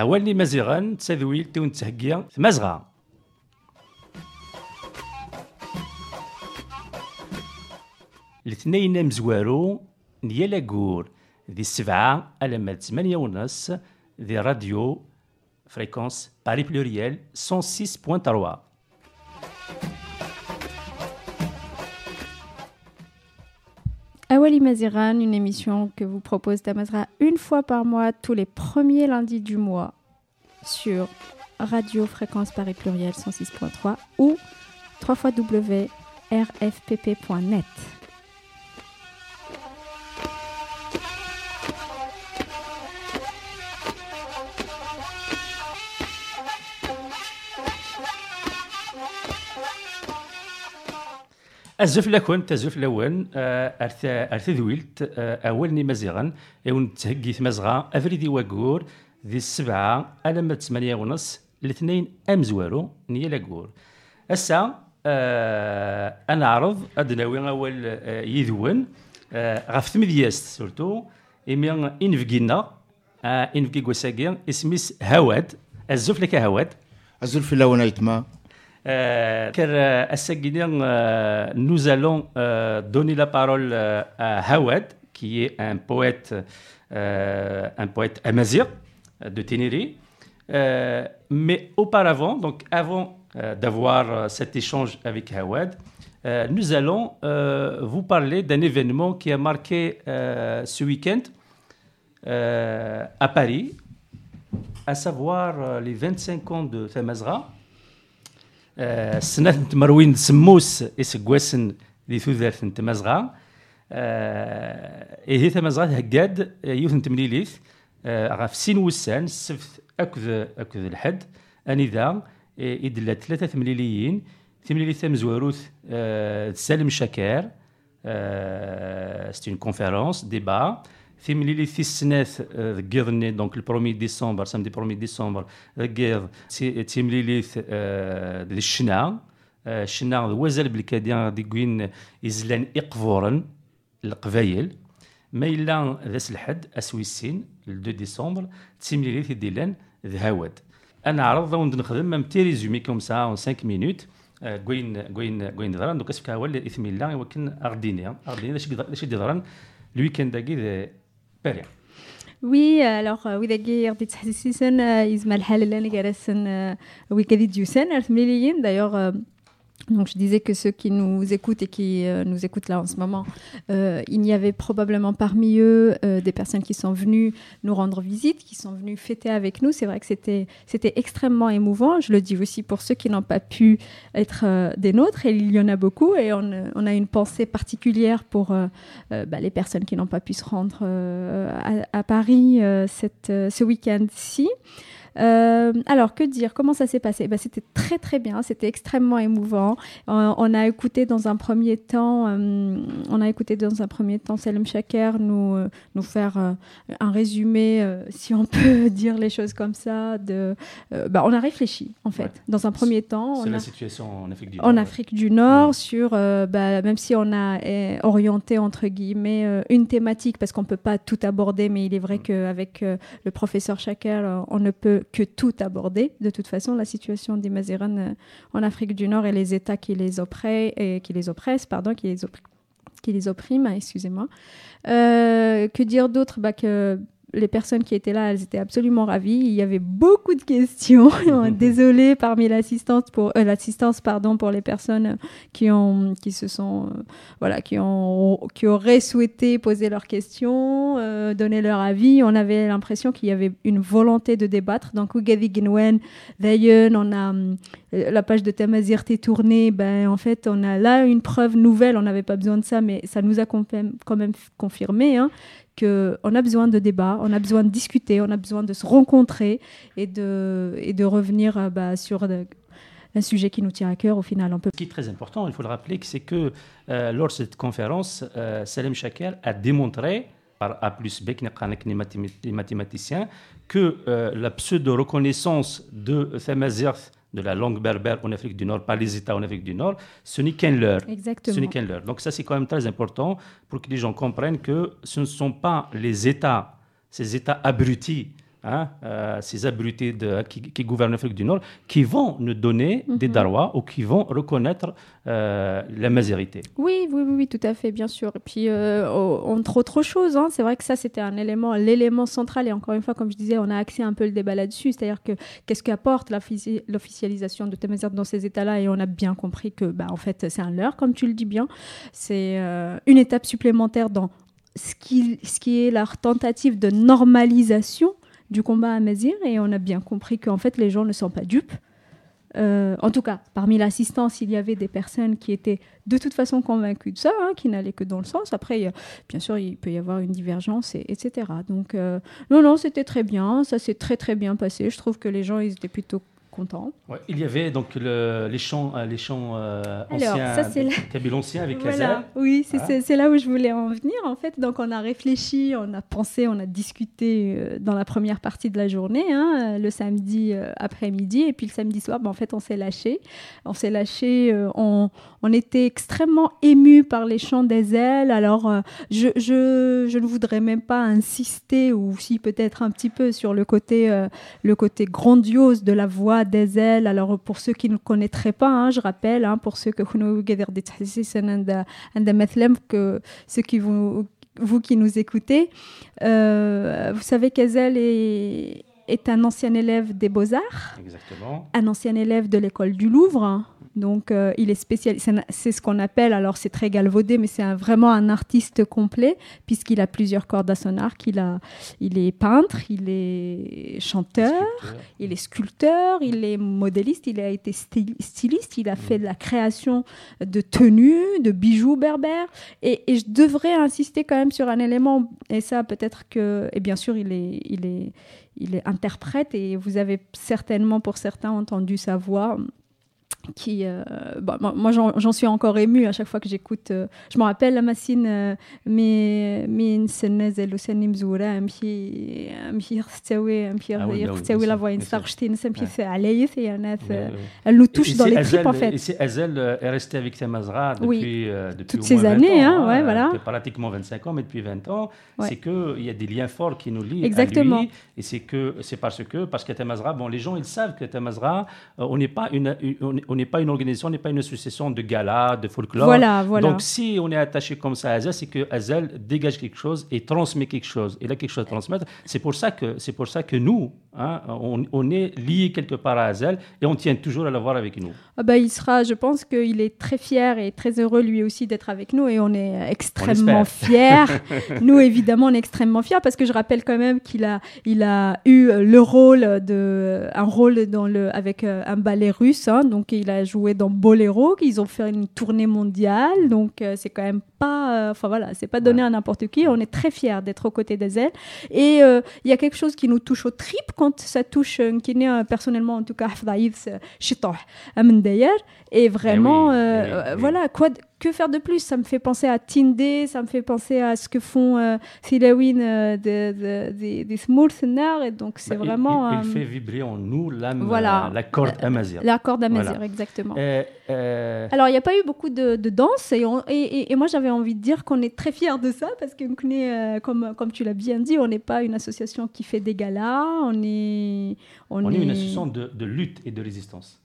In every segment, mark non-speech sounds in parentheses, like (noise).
أول لي مازيغان تساذويل تون تهكيا مازغا الاثنين مزوارو نيالا قور ذي السبعة ألما ثمانية ونص ذي راديو فريكونس باري بلوريال 106.3 Awali Maziran, une émission que vous propose Tamazra une fois par mois, tous les premiers lundis du mois, sur Radio Fréquence Paris Pluriel 106.3 ou www.rfpp.net. الزفلة كنت تزفلة آه، وان أرث أرث ذويلت آه، أولني مزيغا يون تهجي مزغا أفريدي واجور ذي السبعة ألم ثمانية ونص الاثنين أمزوارو نيا لاجور أسا أه أنا عرض أدناوي أول آه، يذون أه غف ثمدياست سورتو. إمي إنفقينا إنفقي قوساقي إسميس هواد. الزفلة كهواد الزفلة ونايتما Euh, car euh, euh, nous allons euh, donner la parole euh, à Hawad, qui est un poète, un poète amazir de Ténéré. Mais auparavant, donc avant d'avoir cet échange avec Hawad, nous allons vous parler d'un événement qui a marqué ce week-end à Paris, à savoir les 25 ans de Tamazra. آه، سنة تمروين سموس إسقواسن ذي ثوثرث تمازغا إيه تمازغا هقاد يوث تمليليث آه، غاف سين وسان السبت أكذ أكذ الحد. أني ذا إدلا ثلاثة تمليليين تمليليث مزواروث آه، سالم شكار. سيت اون كونفيرونس ديبا. تمليليث السناث ذكيضني دونك البرومي ديسمبر سامدي برومي ديسمبر ذكيض تمليليث ذي الشنا آه، الشنا وزال بالكاديان دي كوين إزلان إقفورن القبايل ما إلا ذاس الحد أسويسين ل 2 ديسمبر تسيمليليث ديلان ذهاود أنا عرض وند نخدم مام تي ريزومي كوم سا اون 5 مينوت آه، كوين كوين كوين دران دوك اسفك هو اللي اثم الله ولكن ارديني ارديني داش داش دران الويكند داكي Beria. وي الوغ ويداكي غادي تحسسيسن يزمع الحال اللي أنا كارسن وي كادي ديوسن مليين دايوغ donc je disais que ceux qui nous écoutent et qui euh, nous écoutent là en ce moment, euh, il y avait probablement parmi eux euh, des personnes qui sont venues nous rendre visite, qui sont venues fêter avec nous. C'est vrai que c'était c'était extrêmement émouvant. Je le dis aussi pour ceux qui n'ont pas pu être des nôtres, et il y en a beaucoup. Et on, a une pensée particulière pour bah, les personnes qui n'ont pas pu se rendre à, Paris ce week-end-ci. Euh, alors, que dire? Comment ça s'est passé? Ben, C'était très très bien, c'était extrêmement émouvant. Euh, on a écouté dans un premier temps, euh, on a écouté dans un premier temps Salem Chaker nous, nous faire un résumé, si on (laughs) peut dire les choses comme ça. De, ben, on a réfléchi en fait. Ouais. Dans un premier temps, C'est la a, situation en Afrique du Nord. en Afrique du Nord sur, bah, même si on a eh, orienté entre guillemets une thématique parce qu'on peut pas tout aborder, mais il est vrai Mm. qu'avec le professeur Chaker, euh, on ne peut que tout aborder. De toute façon, la situation des Mazéran euh, en Afrique du Nord et les États qui les oppressent, et qui les oppressent, pardon, qui les, oppr- qui les oppriment, excusez-moi. Euh, que dire d'autre? Bah, les personnes qui étaient là, elles étaient absolument ravies. Il y avait beaucoup de questions. (laughs) Désolée parmi l'assistance pour euh, l'assistance pardon pour les personnes qui ont qui se sont euh, voilà qui ont qui auraient souhaité poser leurs questions, euh, donner leur avis. On avait l'impression qu'il y avait une volonté de débattre. Donc Ginwen, Dayen, on a euh, la page de Tamazir est tournée. Ben en fait, on a là une preuve nouvelle. On n'avait pas besoin de ça, mais ça nous a quand même, quand même confirmé. Hein, qu'on a besoin de débat, on a besoin de discuter, on a besoin de se rencontrer et de, revenir euh, bah, sur de- un sujet qui nous tient à cœur au final. On peut Ce qui est très important, il faut le rappeler, c'est que euh, lors de cette conférence, euh, Salem Chaker a démontré, par A plus B, les mathématiciens, que euh, la pseudo-reconnaissance de Thamazirth, de la langue berbère en Afrique du Nord, par les États en Afrique du Nord, ce n'est qu'un leurre. exactement. Ce n'est qu'un leurre. Donc ça, c'est quand même très important pour que les gens comprennent que ce ne sont pas les États, ces États abrutis hein, euh, ces abrutis de, qui, qui gouvernent l'Afrique du Nord, qui vont nous donner des darois ou qui vont reconnaître euh, la mazérité. Oui, oui, oui, oui, tout à fait, bien sûr. Et puis, euh, entre autres choses, hein, c'est vrai que ça, c'était un élément, l'élément central. Et encore une fois, comme je disais, on a axé un peu le débat là-dessus. C'est-à-dire que qu'est-ce qu'apporte l'offici- l'officialisation de Tamazight dans ces États-là? Et on a bien compris que, bah, en fait, c'est un leurre, comme tu le dis bien. C'est euh, une étape supplémentaire dans ce qui, ce qui est leur tentative de normalisation du combat à Mazir. Et on a bien compris qu'en fait, les gens ne sont pas dupes. Euh, en tout cas, parmi l'assistance, il y avait des personnes qui étaient de toute façon convaincues de ça, hein, qui n'allaient que dans le sens. Après, bien sûr, il peut y avoir une divergence, et, etc. Donc, euh, non, non, c'était très bien. Ça s'est très, très bien passé. Je trouve que les gens, ils étaient plutôt contents. Ouais, il y avait donc le- les chants, euh, les chants euh, Alors, anciens, ça, la- anciens avec Voilà. Oui, c'est là où je voulais en venir, en fait. Donc, on a réfléchi, on a pensé, on a discuté euh, dans la première partie de la journée, hein, euh, le samedi euh, après-midi, et puis le samedi soir, ben, en fait, on s'est lâché. On s'est lâché, euh, on, on était extrêmement émus par les chants d'Ezel. Alors, euh, je, je, je ne voudrais même pas insister, ou si peut-être un petit peu, sur le côté, euh, le côté grandiose de la voix d'Ezel. Alors, pour ceux qui ne connaîtraient pas, hein, je rappelle, hein, pour ceux que que ceux qui vous, vous qui nous écoutez, euh, vous savez qu'Ezel est, est un ancien élève des Beaux-Arts Exactement. un ancien élève de l'école du Louvre. Donc, euh, il est spécialisé. C'est ce qu'on appelle, alors c'est très galvaudé, mais c'est vraiment un artiste complet, puisqu'il a plusieurs cordes à son arc. Il, a, il est peintre, il est chanteur, Sculpteur. il est sculpteur, il est modéliste, il a été styl- styliste, il a fait de la création de tenues, de bijoux berbères. Et, et je devrais insister quand même sur un élément, et ça peut-être que, et bien sûr, il est, il est, il est interprète, et vous avez certainement pour certains entendu sa voix Qui, euh, bon, moi- moi j'en j'en suis encore émue à chaque fois que j'écoute. euh, je me rappelle la massine, euh, mais من سنة زي لساني مزورة أمشي أمشي يختوي أمشي Ah oui, bah oui, يختوي bien la sûr, voix bien sûr. ينسرقشتي نسمشي عليه يا ناس Ouais, ouais. elle nous touche Et dans c'est les Hazel- tripes en fait. Et c'est Hazel euh, est resté avec Tamazra depuis, Oui. euh, depuis Toutes au ces moins 20 années, ans, hein, ouais, voilà. depuis pratiquement 25 ans, mais depuis 20 ans, Ouais. c'est qu'il y a des liens forts qui nous lient Exactement. à lui. Et c'est que c'est parce que, parce qu'à Tamazra, bon, les gens, ils savent que Tamazra, euh, on n'est pas une, une- on n'est- pas une organisation, on n'est pas une association de gala, de folklore. Voilà, voilà. Donc, si on est attaché comme ça à Hazel, c'est que Hazel dégage quelque chose et transmet quelque chose. Il a quelque chose à transmettre. C'est pour ça que, c'est pour ça que nous, hein, on, on est liés quelque part à Hazel et on tient toujours à l'avoir avec nous. Ah bah, il sera, je pense qu'il est très fier et très heureux lui aussi d'être avec nous et on est extrêmement fiers. (laughs) nous, évidemment, on est extrêmement fiers parce que je rappelle quand même qu'il a, il a eu euh, le rôle de, un rôle dans le, avec euh, un ballet russe. hein. donc, il a joué dans Boléro. Ils ont fait une tournée mondiale. Donc, euh, c'est quand même pas, euh, enfin voilà, c'est pas donné Ouais. à n'importe qui. On est très fiers d'être aux côtés d'Azel. Et euh, il y a quelque chose qui nous touche aux tripes quand ça touche euh, personnellement en tout cas Hafdaïf, euh, Chitoh, Amen d'ailleurs. Et vraiment, eh oui, euh, eh oui. voilà, quoi, que faire de plus? Ça me fait penser à Tindé, ça me fait penser à ce que font euh, Silawin euh, de- de- des des Smolsenar. Et donc, c'est Bah, vraiment Il, il euh, fait vibrer en nous l'âme, Voilà. euh, la corde amazir. l'accord d'Amazir, Voilà. exactement. Euh, euh, Alors, il n'y a pas eu beaucoup de, de danse et, on- et, et- et moi, j'avais envie de dire qu'on est très fiers de ça parce que, euh, comme, comme tu l'as bien dit, on n'est pas une association qui fait des galas, on est... On, on est une association de, de lutte et de résistance.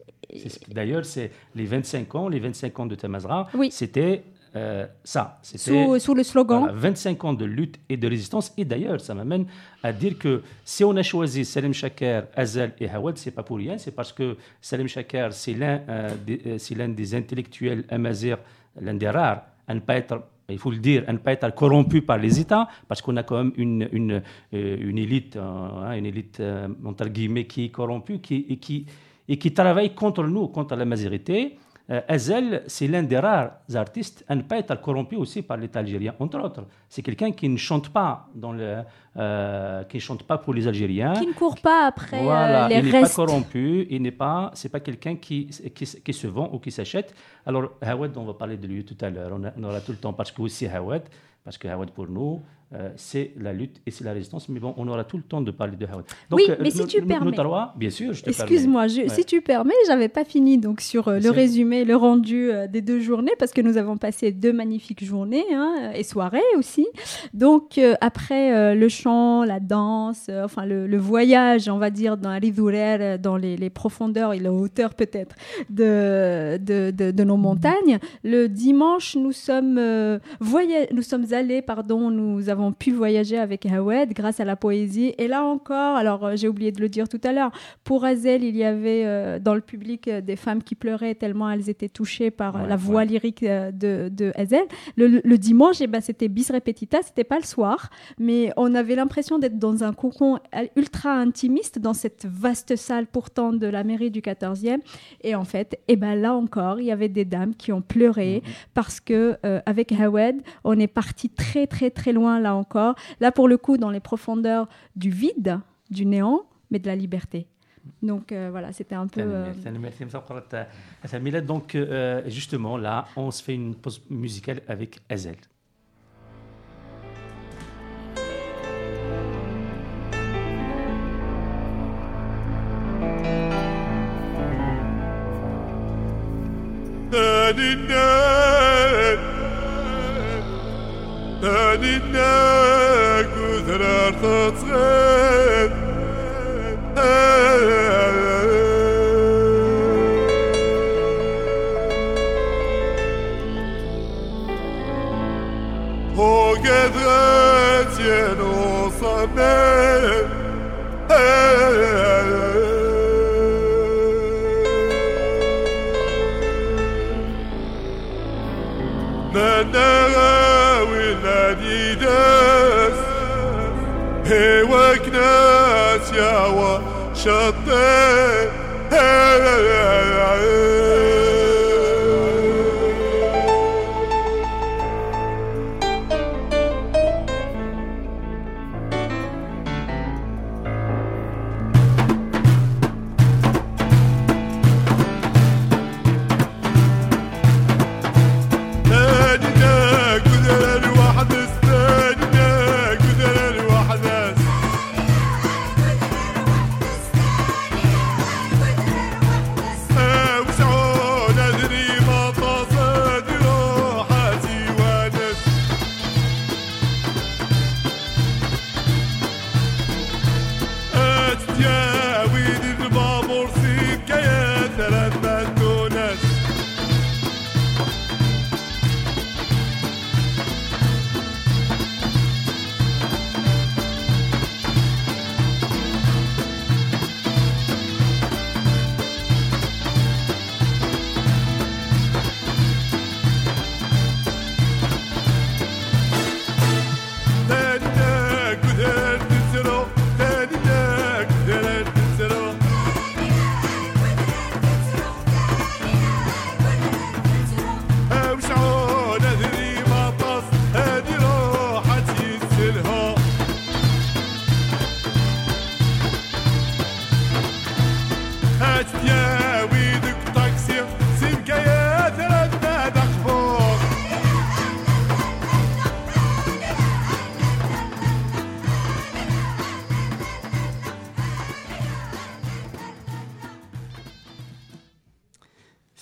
D'ailleurs, c'est les 25 ans, les 25 ans de Tamazra, Oui. C'était euh, ça. C'était Sous, sous le slogan. voilà, 25 ans de lutte et de résistance. Et d'ailleurs, ça m'amène à dire que si on a choisi Salim Chaker, Azel et Hawad, c'est pas pour rien. C'est parce que Salim Chaker, c'est l'un euh, des, euh, c'est l'un des intellectuels amazirs, l'un des rares à ne pas être il faut le dire, à ne pas être corrompu par les États, parce qu'on a quand même une, une, euh, une élite, euh, hein, une élite euh, entre guillemets, qui est corrompue qui, et, qui, et qui travaille contre nous, contre la majorité. Euh, Hazel, c'est l'un des rares artistes à ne pas être corrompu aussi par l'État algérien, entre autres. C'est quelqu'un qui ne chante pas dans le, euh, qui ne chante pas pour les Algériens. Qui ne court pas après euh, Voilà, les il n'est pas restes. corrompu, il n'est pas, c'est pas quelqu'un qui, qui, qui se vend ou qui s'achète. Alors Hawad, on va parler de lui tout à l'heure, on aura tout le temps parce que aussi Hawad, parce que Hawad pour nous, euh, c'est la lutte et c'est la résistance. Mais bon, on aura tout le temps de parler de. Donc, oui, mais si tu permets. bien sûr, je te Excuse-moi, si tu permets, j'avais pas fini donc sur euh, le résumé, le rendu euh, des deux journées, parce que nous avons passé deux magnifiques journées hein, et soirées aussi. Donc, après le chant, la danse, enfin le, voyage, on va dire, dans la dans les, les, profondeurs et la hauteur peut-être de de, de, nos montagnes, le dimanche, nous sommes, nous sommes allés, pardon, nous avons pu voyager avec Hawed grâce à la poésie. Et là encore, alors euh, j'ai oublié de le dire tout à l'heure, pour Azel, il y avait euh, dans le public euh, des femmes qui pleuraient tellement elles étaient touchées par la voix lyrique de, de Azel. Le, dimanche, eh ben, c'était bis repetita, c'était pas le soir, mais on avait l'impression d'être dans un cocon ultra intimiste dans cette vaste salle pourtant de la mairie du 14e. Et en fait, eh ben, là encore, il y avait des dames qui ont pleuré mm-hmm. parce que avec Hawed, on est parti très très très loin là encore. Là, pour le coup, dans les profondeurs du vide, du néant, mais de la liberté. Donc euh, voilà, c'était un peu. Euh... Donc euh, justement, là, on se fait une pause musicale avec Azel. لنا كثر تتغيب وقد غاتين وصمت نا deixa Deus.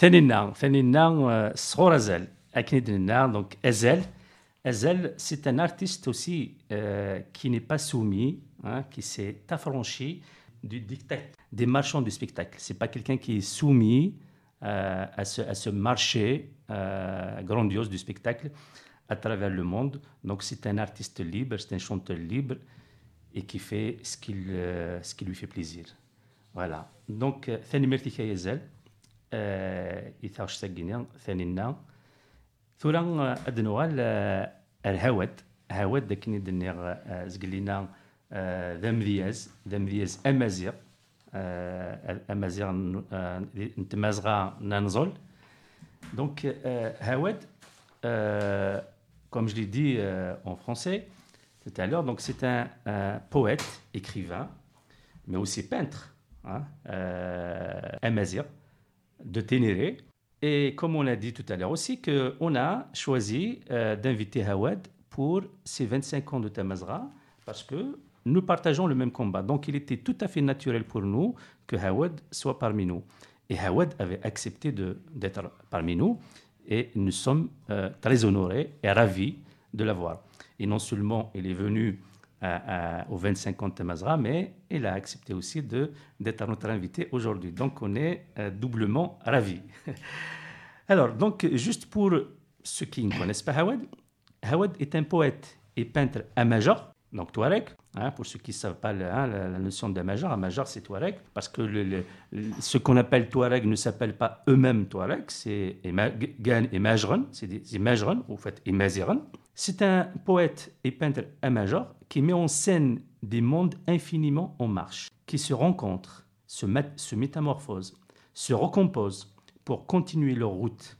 ثاني ثاني صغور ازال اكيد donc Ezel Ezel c'est un artiste aussi euh, qui n'est pas soumis hein, qui s'est affranchi du dictat des marchands du spectacle c'est pas quelqu'un qui est soumis euh, à, ce, à ce marché euh, grandiose du spectacle à travers le monde donc c'est un artiste libre c'est un chanteur libre et qui fait ce, qu'il, ce qui lui fait plaisir voilà donc ثاني مرتي Ezel إثاش ساقيني ثانينا ثورا أدنوغال الهواد هواد داك ندني زقلينا ذا مذياز ذا مذياز أمازيغ أمازيغ نتمازغا ننزل Donc, euh, Hawed, euh, comme je l'ai dit euh, en français tout à l'heure, donc c'est un, un, poète, écrivain, mais aussi peintre, hein, euh, amazir, de Ténéré. Et comme on l'a dit tout à l'heure aussi, qu'on a choisi euh, d'inviter Hawad pour ces 25 ans de Tamazra, parce que nous partageons le même combat. Donc il était tout à fait naturel pour nous que Hawad soit parmi nous. Et Hawad avait accepté d'être parmi nous, et nous sommes euh, très honorés et ravis de l'avoir. Et non seulement il est venu au 25 ans de Tamazra, mais il a accepté aussi d'être notre invité aujourd'hui. Donc on est euh, doublement ravis. (laughs) Alors, donc, juste pour ceux qui ne connaissent pas Hawad, Hawad est un poète et peintre à Major, donc Touareg. Hein, pour ceux qui ne savent pas hein, la, notion de Major, Major c'est Touareg, parce que ce qu'on appelle Touareg ne s'appelle pas eux-mêmes Touareg, c'est Gan et Majran, c'est des Majran, ou fait, et. C'est un poète et peintre Major qui met en scène des mondes infiniment en marche, qui se rencontrent, se, se métamorphosent, se recomposent pour continuer leur route.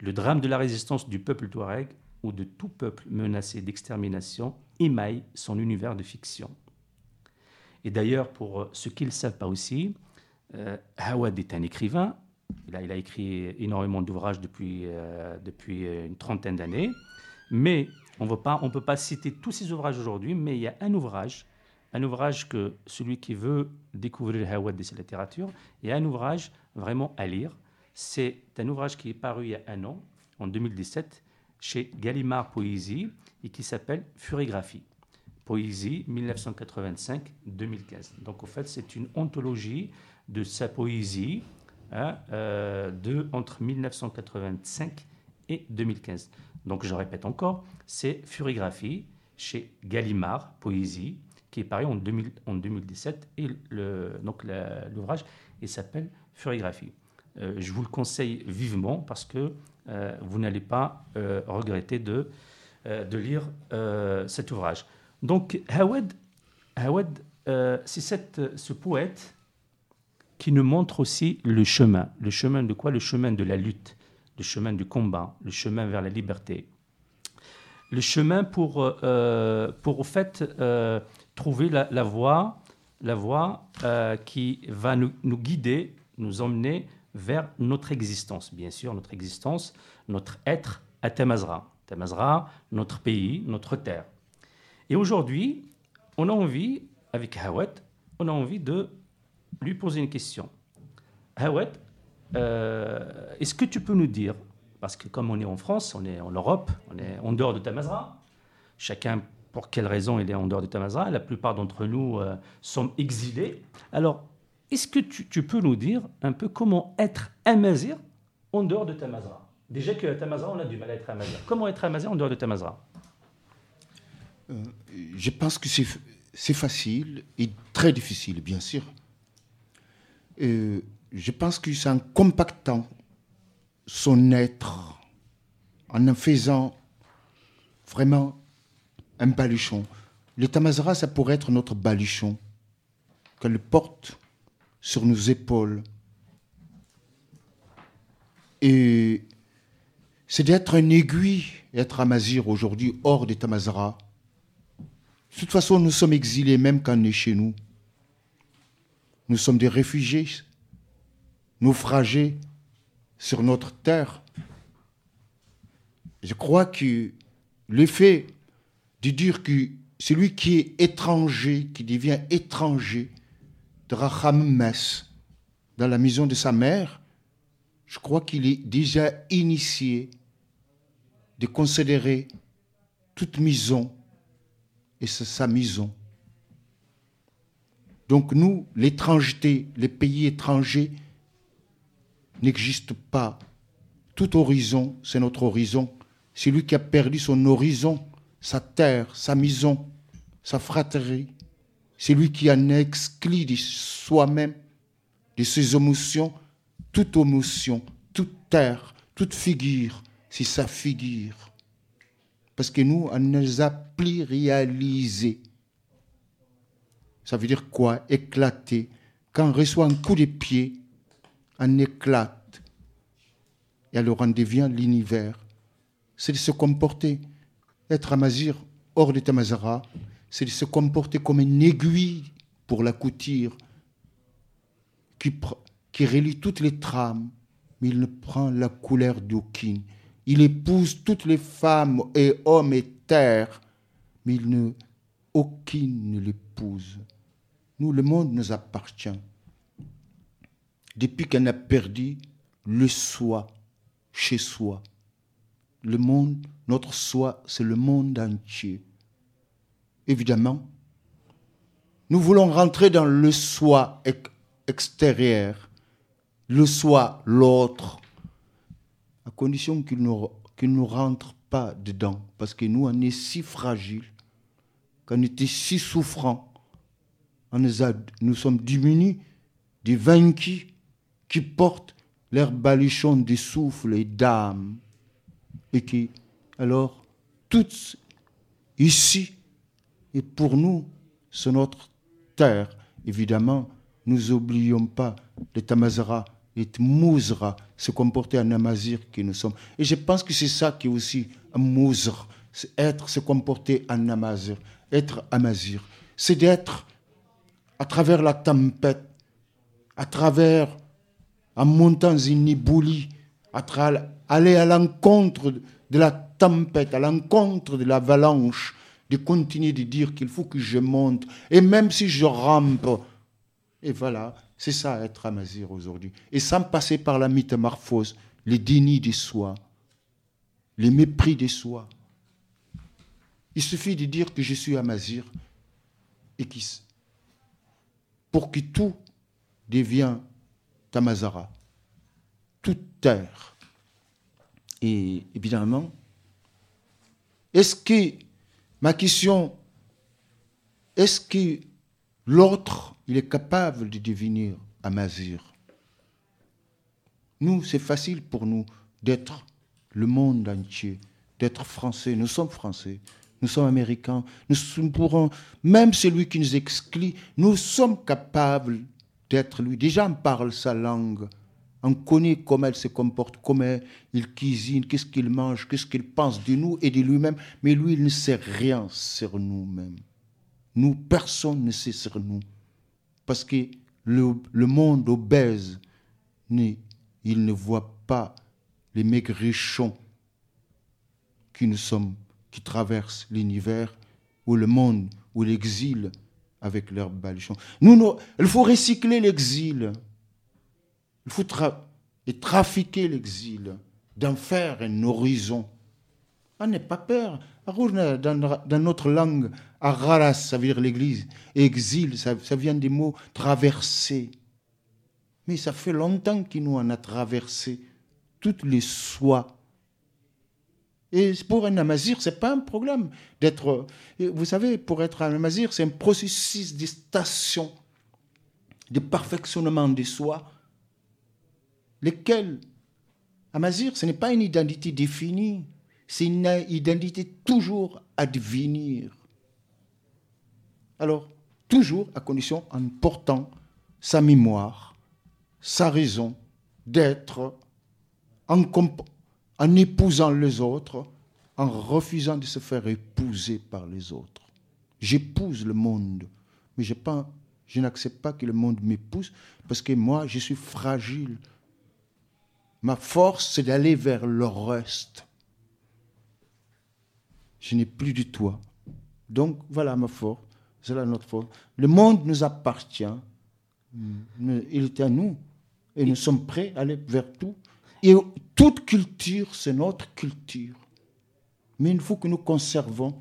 Le drame de la résistance du peuple touareg ou de tout peuple menacé d'extermination émaille son univers de fiction. Et d'ailleurs, pour euh, ceux qui ne le savent pas aussi, euh, Hawad est un écrivain. Il a, écrit énormément d'ouvrages depuis, euh, depuis une trentaine d'années. Mais on ne peut pas citer tous ses ouvrages aujourd'hui, mais il y a un ouvrage, un ouvrage que celui qui veut découvrir Hawad et sa littérature, il y a un ouvrage vraiment à lire. C'est un ouvrage qui est paru il y a un an, en 2017, chez Gallimard Poésie et qui s'appelle Furigraphie. Poésie 1985-2015. Donc, au fait, c'est une ontologie de sa poésie euh, de, entre 1985 et 2015. Donc, je répète encore, c'est Furigraphie chez Gallimard Poésie qui est paru en, 2017 et donc l'ouvrage s'appelle Furigraphie. Euh, je vous le conseille vivement parce que euh, vous n'allez pas regretter de, lire cet ouvrage. Donc, Hawad, Hawad c'est ce poète qui nous montre aussi le chemin. Le chemin de quoi? Le chemin de la lutte, le chemin du combat, le chemin vers la liberté. Le chemin pour, pour au fait, trouver la, voie, la voie qui va nous, nous guider, nous emmener vers notre existence, bien sûr, notre existence, notre être à Tamazra. Tamazra, notre pays, notre terre. Et aujourd'hui, on a envie, avec Hawat, on a envie de lui poser une question. Hawat, euh, est-ce que tu peux nous dire, parce que comme on est en France, on est en Europe, on est en dehors de Tamazra, chacun pour quelle raison il est en dehors de Tamazra, la plupart d'entre nous euh, sommes exilés. Alors, est-ce que tu, peux nous dire un peu comment être amazir en dehors de Tamazra? Déjà que Tamazra, on a du mal à être amazir. Comment être amazir en dehors de Tamazra? Euh, Je pense que c'est facile et très difficile, bien sûr. Euh, je pense que c'est en compactant son être, en en faisant vraiment un baluchon. Le Tamazra, ça pourrait être notre baluchon qu'elle porte sur nos épaules. Et c'est d'être un aiguille, être amazir aujourd'hui hors des Tamazara. De toute façon, nous sommes exilés même quand on est chez nous. Nous sommes des réfugiés, naufragés sur notre terre. Je crois que le fait de dire que celui qui est étranger, qui devient étranger, de Racham dans la maison de sa mère, je crois qu'il est déjà initié de considérer toute maison et sa maison. Donc nous, l'étrangeté, les pays étrangers n'existent pas. Tout horizon, c'est notre horizon. C'est lui qui a perdu son horizon, sa terre, sa maison, sa fratrie, c'est lui qui en exclut de soi-même, de ses émotions, toute émotion, toute terre, toute figure, c'est sa figure. Parce que nous, on ne les a plus réalisés. Ça veut dire quoi? Éclater. Quand on reçoit un coup de pied, on éclate. Et alors on devient l'univers. C'est de se comporter. Être amazir hors de Tamazara, c'est de se comporter comme une aiguille pour la qui relie toutes les trames, mais il ne prend la couleur d'aucune. Il épouse toutes les femmes et hommes et terres, mais il ne, aucune ne l'épouse. Nous, le monde nous appartient. Depuis qu'on a perdu le soi chez soi, le monde, notre soi, c'est le monde entier. Évidemment, nous voulons rentrer dans le soi extérieur, le soi, l'autre, à condition qu'il ne nous rentre pas dedans, parce que nous, on est si fragiles, qu'on était si souffrants, on nous, nous sommes diminués des vaincus qui portent leur baluchon de souffle et d'âme, et qui, alors, toutes ici, et pour nous, c'est notre terre. Évidemment, nous n'oublions pas les Tamazara, les Mouzra, se comporter en Amazir que nous sommes. Et je pense que c'est ça qui est aussi un Mouzr, c'est être, se comporter en Amazir. Être Amazir, c'est d'être à travers la tempête, à travers, en montant Zinibuli, à aller à l'encontre de la tempête, à l'encontre de l'avalanche, de continuer de dire qu'il faut que je monte, et même si je rampe. Et voilà, c'est ça être Amazir aujourd'hui. Et sans passer par la métamorphose, les dénis des soi, les mépris des soi. Il suffit de dire que je suis Amazir et qui, pour que tout devienne Tamazara, toute terre. Et évidemment, est-ce que Ma question, est-ce que l'autre, il est capable de devenir Amazir? Nous, c'est facile pour nous d'être le monde entier, d'être français. Nous sommes français, nous sommes américains. Nous pourrons, même celui qui nous exclut, nous sommes capables d'être lui. Déjà, on parle sa langue. On connaît comment elle se comporte, comment il cuisine, qu'est-ce qu'il mange, qu'est-ce qu'il pense de nous et de lui-même. Mais lui, il ne sait rien sur nous-mêmes. Nous, personne ne sait sur nous. Parce que le, monde obèse, il ne voit pas les maigrichons qui nous sommes, qui traversent l'univers, ou le monde, ou l'exil avec leurs baluchons. Nous, il faut recycler l'exil. Il faut trafiquer l'exil, d'en faire un horizon. On n'est pas peur. Dans, notre langue, araras, ça veut dire l'église. Exil, ça, vient des mots traverser. Mais ça fait longtemps qu'il nous en a traversé toutes les soies. Et pour un amazir, ce n'est pas un problème d'être. Vous savez, pour être un amazir, c'est un processus de station, de perfectionnement des soi lesquels, Amazir, ce n'est pas une identité définie, c'est une identité toujours à devenir. Alors, toujours à condition en portant sa mémoire, sa raison d'être, en, en épousant les autres, en refusant de se faire épouser par les autres. J'épouse le monde, mais je, je n'accepte pas que le monde m'épouse parce que moi, je suis fragile. Ma force, c'est d'aller vers le reste. Je n'ai plus du toi. Donc, voilà ma force. C'est là notre force. Le monde nous appartient. Il est à nous. Et nous sommes prêts à aller vers tout. Et toute culture, c'est notre culture. Mais il faut que nous conservons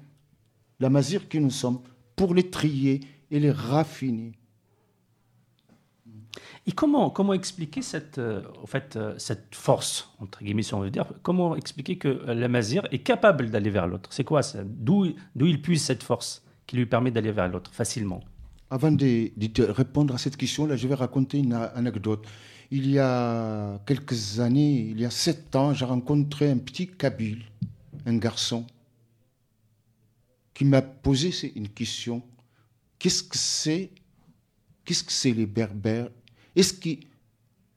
la masure que nous sommes pour les trier et les raffiner. Et comment, comment expliquer cette, euh, en fait, euh, cette force, entre guillemets, si on veut dire, comment expliquer que la Mazir est capable d'aller vers l'autre? C'est quoi ça? D'où il puise cette force qui lui permet d'aller vers l'autre facilement? Avant de, de, répondre à cette question-là, je vais raconter une anecdote. Il y a quelques années, il y a sept ans, j'ai rencontré un petit Kabyle, un garçon, qui m'a posé une question. Qu'est-ce que c'est Qu'est-ce que c'est les Berbères? Est-ce que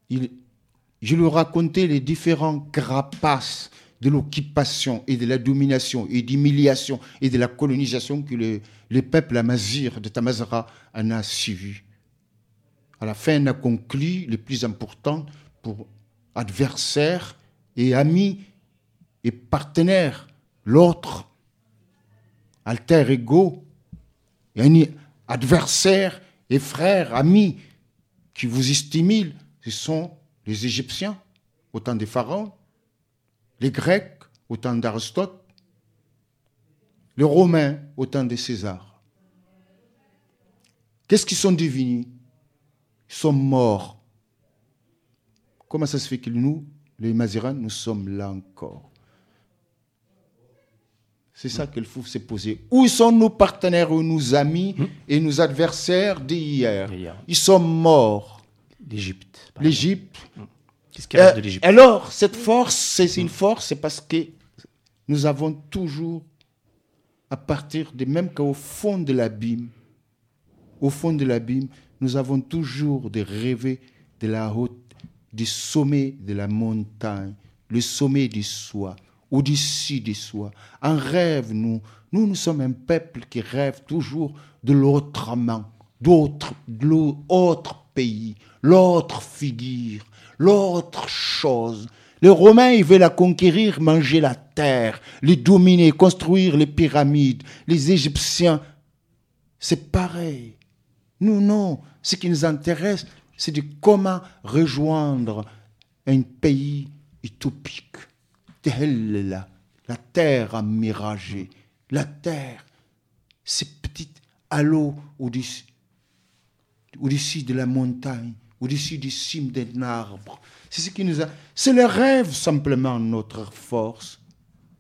je lui racontais les différents crapaces de l'occupation et de la domination et d'humiliation et de la colonisation que le, peuple amazir de Tamazara en a suivi. À la fin, a conclu les plus importants pour adversaires et amis et partenaire, l'autre, alter ego, et adversaire et frère, ami, qui vous stimule, ce sont les Égyptiens, au temps des pharaons, les Grecs, au temps d'Aristote, les Romains, au temps de César. Qu'est-ce qu'ils sont devenus? Sont morts. Comment ça se fait que nous, les Mazirans, nous sommes là encore? C'est ça qu'il faut se poser. Où sont nos partenaires ou nos amis Hmm? et nos adversaires d'hier? Ils sont morts. L'Égypte. L'Égypte. exemple. Qu'est-ce qui reste de Euh, l'Égypte alors, cette force, c'est une force, c'est parce que nous avons toujours, à partir de même qu'au fond de l'abîme, au fond de l'abîme, nous avons toujours de rêver de la haute, du sommet de la montagne, le sommet du soi, au-dessus de soi. Un rêve, nous, nous, nous sommes un peuple qui rêve toujours de l'autrement, d'autres, de l'autre pays, l'autre figure, l'autre chose. Les Romains, ils veulent la conquérir, manger la terre, les dominer, construire les pyramides. Les Égyptiens, c'est pareil. Nous, non. Ce qui nous intéresse, c'est de comment rejoindre un pays utopique. Là, la terre amiragée, la terre, ces petites halos au-dessus au-dessus de la montagne, au-dessus du cime d'un arbre. C'est ce qui nous a. C'est le rêve simplement notre force,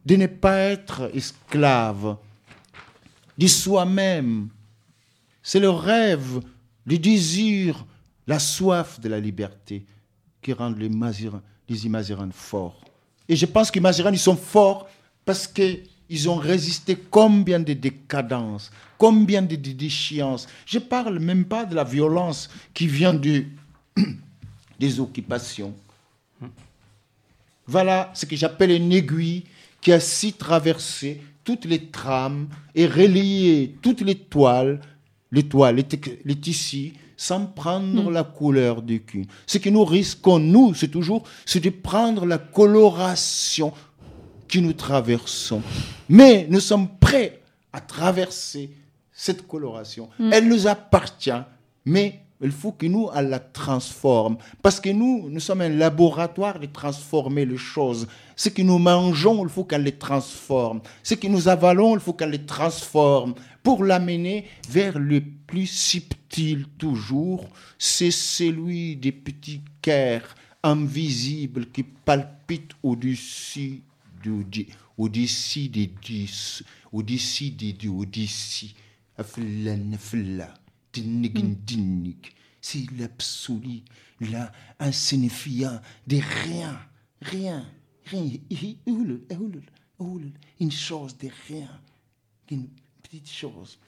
de ne pas être esclave de soi-même. C'est le rêve, le désir, la soif de la liberté qui rendent les Mazirans, Imazirans forts. Et je pense que les ils sont forts parce qu'ils ont résisté combien de décadences, combien de déchéances. Je parle même pas de la violence qui vient (clears throat) des occupations. Voilà ce que j'appelle une aiguille qui a si traversé toutes les trames et relié toutes les toiles, les toiles, les, tissus, sans prendre la couleur du cul. Ce que nous risquons, nous, c'est toujours, c'est de prendre la coloration que nous traversons. Mais nous sommes prêts à traverser cette coloration. Elle nous appartient, mais il faut que nous, on la transforme. Parce que nous, nous sommes un laboratoire de transformer les choses. Ce que nous mangeons, il faut qu'elle les transforme. Ce que nous avalons, il faut qu'elle les transforme. Pour l'amener vers le plus subtil toujours, c'est celui des petits cœurs invisibles qui palpitent au-dessus du- au-dessus des dix, au-dessus des dix, au-dessus. Dinnig. C'est l'absolu, l'insignifiant de rien, rien, Une chose de rien, une petite chose.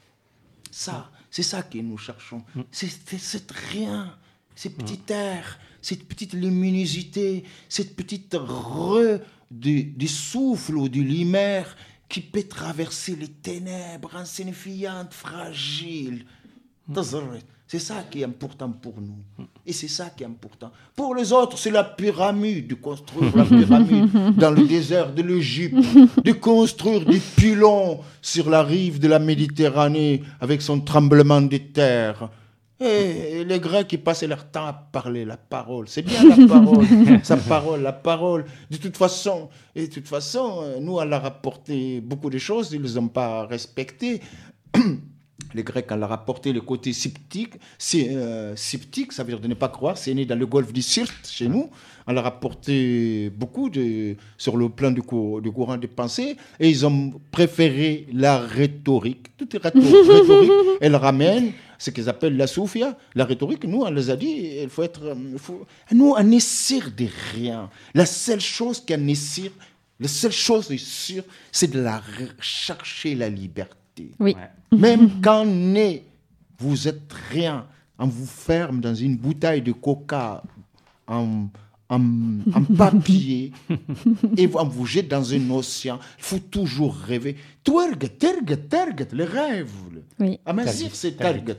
Ça, c'est ça que nous cherchons. C'est c'est cet rien, ce petit air, cette petite luminosité, cette petite re du, du souffle ou du lumière qui peut traverser les ténèbres insignifiantes, fragiles. C'est ça qui est important pour nous. Et c'est ça qui est important. Pour les autres, c'est la pyramide, de construire la pyramide (laughs) dans le désert de l'Égypte, de construire des pylônes sur la rive de la Méditerranée avec son tremblement de terre. Et les Grecs, ils passaient leur temps à parler la parole. C'est bien la (laughs) parole, sa parole, la parole. De toute façon, et de toute façon, euh, nous, on leur a rapporté beaucoup de choses, ils ne les ont pas respectées. (clears throat) Les Grecs, on leur a rapporté le côté sceptique. C'est, euh, sceptique, ça veut dire de ne pas croire. C'est né dans le golfe du Sirte, chez nous. On leur a apporté beaucoup de, sur le plan du, cou- du courant de pensée. Et ils ont préféré la rhétorique. Toute rhéto- (laughs) rhétorique, elle ramène ce qu'ils appellent la soufia. La rhétorique, nous, on les a dit, il faut être. euh, il faut- Nous, on est sûr de rien. La seule chose qu'on est sûr, la seule chose est sûre, c'est de la chercher la liberté. Oui. Ouais. Même quand né, vous êtes rien, on vous ferme dans une bouteille de coca en, en, en (laughs) papier et on vous jette dans un océan. Il faut toujours rêver. Twerget, terget, terget, le rêve. Oui. À Mazir, c'est. Target,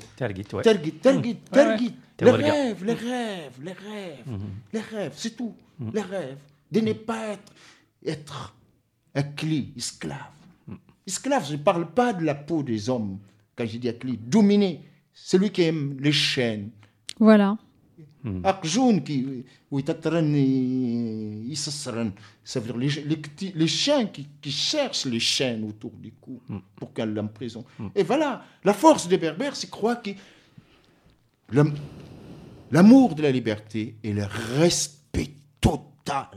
ouais. Tergit, tergit, Ouais, ouais. tergit. T'es Les vulgaire. rêves, les rêves, les rêves, les rêves, c'est tout. Les rêves. De ne pas être, être Akli, esclave. Esclave, je ne parle pas de la peau des hommes quand je dis Akli. Dominé, celui qui aime les chaînes. Voilà. Akjoun qui, oui, tatran, isasran. Ça veut dire les, les, les chiens qui, qui cherchent les chaînes autour du cou pour qu'elle l'emprisonne. Et voilà, la force des Berbères, c'est croire que l'am- l'amour de la liberté et le respect total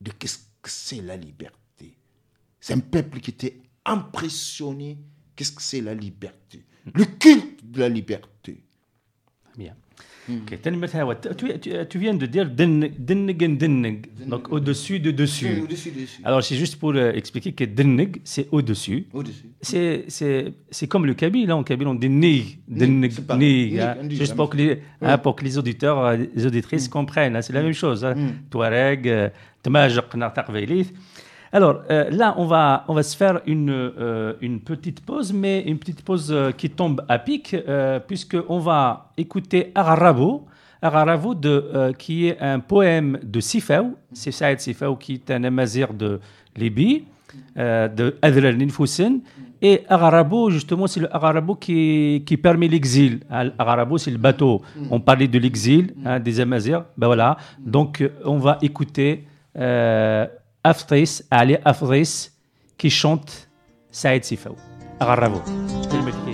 de qu'est-ce que c'est la liberté. C'est un peuple qui était impressionné qu'est-ce que c'est la liberté, le culte de la liberté. Bien. Hmm. Tu, viens de dire donc au-dessus de dessus. Alors c'est juste pour euh, expliquer que dennig c'est au-dessus. C'est comme le kabyle, hein, en kabyle on dit nig, hein. juste hein, pour que les, auditeurs, euh, les auditrices hmm. comprennent, c'est la hmm. même chose. Touareg, euh, Tmajak, Nartarvelith. Alors euh, là, on va, on va se faire une, euh, une petite pause, mais une petite pause euh, qui tombe à pic, puisqu'on va écouter Ararabo, de, qui est un poème de Sifaou, c'est Saïd Sifaou qui est un amazir de Libye, de Adl al-Ninfoussen. Et Ararabo, justement, c'est le Ararabo qui, qui permet l'exil. Ararabo, c'est le bateau. On parlait de l'exil hein, des Amazirs. Ben voilà. Donc, euh, on va écouter euh, Aftris, Ali Aftris, qui chante Saïd Sifaou. Ararabo. الصدر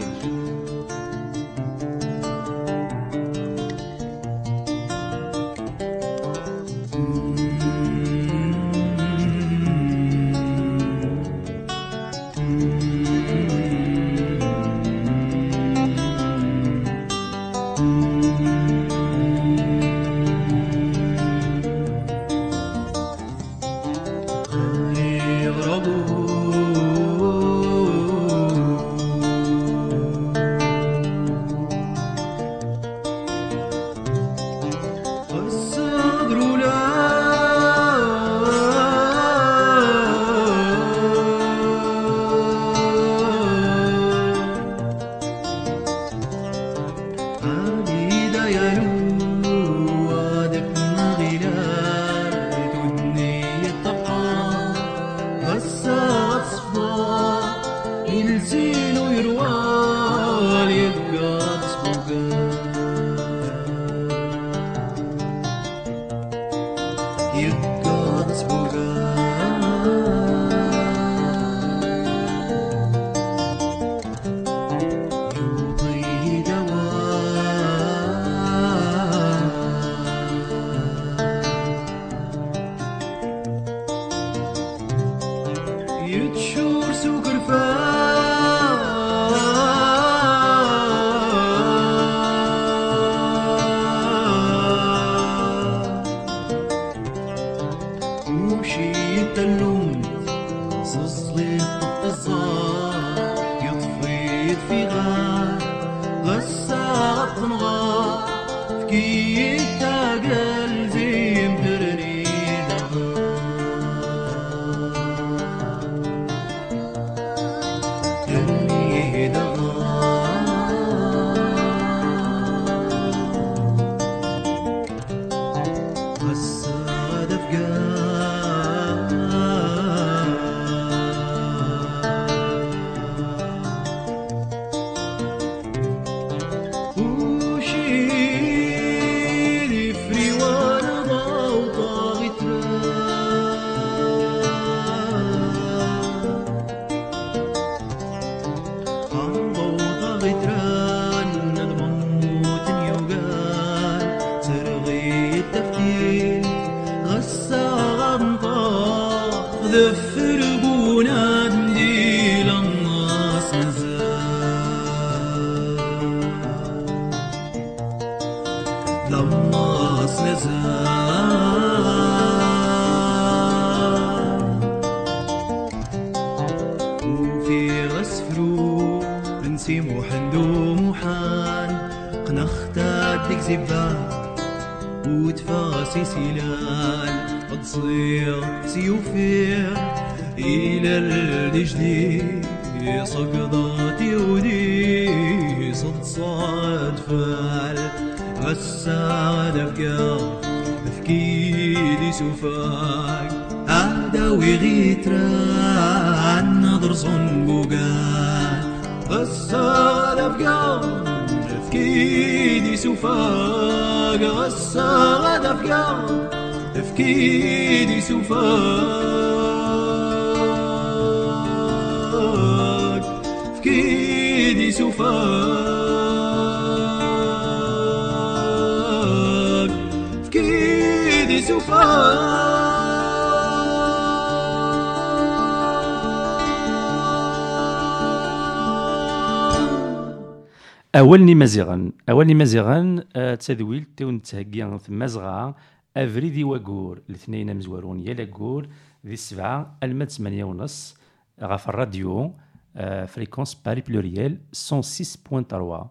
اولني مزيغا اولني مزيغا آه، تسدويل تون تهجي ثم زغا افريدي وقور الاثنين مزورون يا لاكور ذي السبعة المات ثمانية ونص غاف الراديو آه، فريكونس باري بلوريال 106.3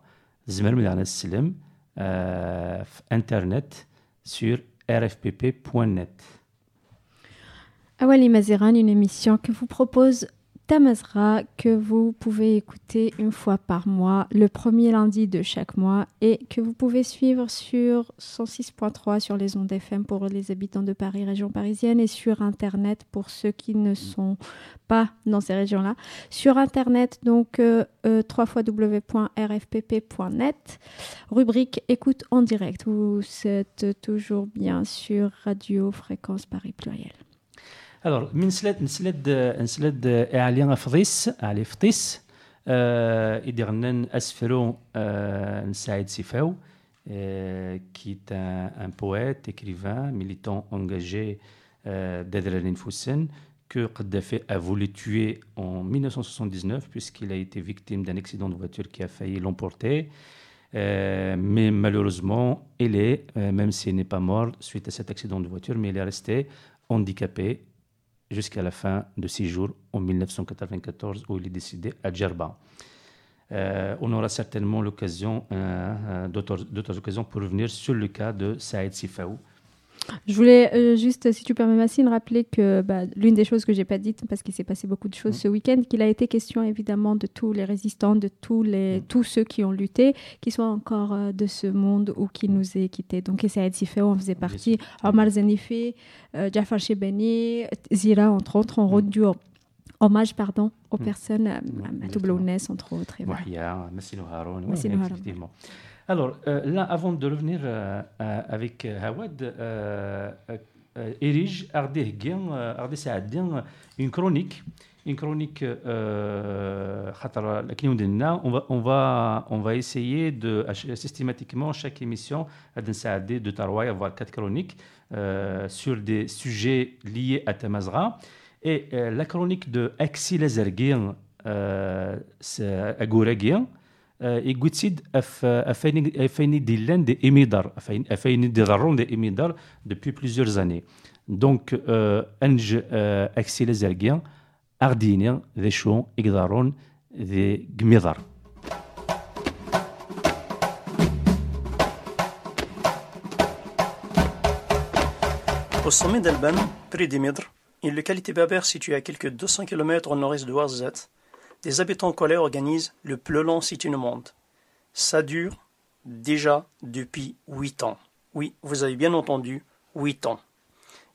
زمر مدعنا السلم آه، في انترنت sur rfpp.net Awali Mazeran, une émission que vous propose Tamazra, que vous pouvez écouter une fois par mois, le premier lundi de chaque mois, et que vous pouvez suivre sur 106.3 sur les ondes FM pour les habitants de Paris, région parisienne, et sur Internet pour ceux qui ne sont pas dans ces régions-là. Sur Internet, donc, euh, euh, www.rfpp.net, rubrique écoute en direct. Vous êtes toujours bien sur Radio Fréquence Paris Pluriel. Alors, من سلاد نسلاد نسلاد اعلي فضيس اعلي فطيس آه يديرنا اسفرو آه نساعد سيفاو euh, qui est un, un poète, écrivain, militant engagé euh, d'Adrenaline Foussen, que Kadhafi a voulu tuer en 1979 puisqu'il a été victime d'un accident de voiture qui a failli l'emporter. Euh, mais malheureusement, il est, euh, même s'il n'est pas mort suite à cet accident de voiture, mais il est resté handicapé jusqu'à la fin de ses jours en 1994 où il est décédé à Djerba. Euh, on aura certainement l'occasion, euh, euh, d'autres occasions pour revenir sur le cas de Saïd Sifaou. Je voulais euh, juste, si tu permets, Massine, rappeler que bah, l'une des choses que j'ai pas dites, parce qu'il s'est passé beaucoup de choses Mm. ce week-end, qu'il a été question évidemment de tous les résistants, de tous, les, Mm. tous ceux qui ont lutté, qui soient encore euh, de ce monde ou qui nous aient quittés. Donc, et Saïd Sifeo en faisait partie, Omar Zanifi, euh, Jafar Chebeni, Zira, entre autres, ont Mm. rendu hommage pardon, aux Mm. personnes, à, à exactement. Matoublonès, entre autres. et voilà. Massino Haroun, Haroun. effectivement. Alors, euh, là, avant de revenir euh, euh avec euh, Hawad, érige euh, une chronique. Une chronique, on va, on va, on va essayer de, systématiquement, chaque émission, de Tarouai, avoir quatre chroniques sur des sujets liés à Tamazra. Et la chronique de Axel Azerguin, euh, c'est Agouragien, يقول اف افيني افيني ديلان دي ايميدار افيني افيني ديرارون دي ايميدار depuis plusieurs années donc euh, انج euh, اكسي لازرقيا اردينيا ذي شو يقدرون ذي قميضر Au sommet d'Alban, près d'Emidr, une localité berbère située à quelques 200 km au nord-est de Ouarzazate, des habitants colère organisent le plus long sit-in au monde. Ça dure déjà depuis 8 ans. Oui, vous avez bien entendu, 8 ans.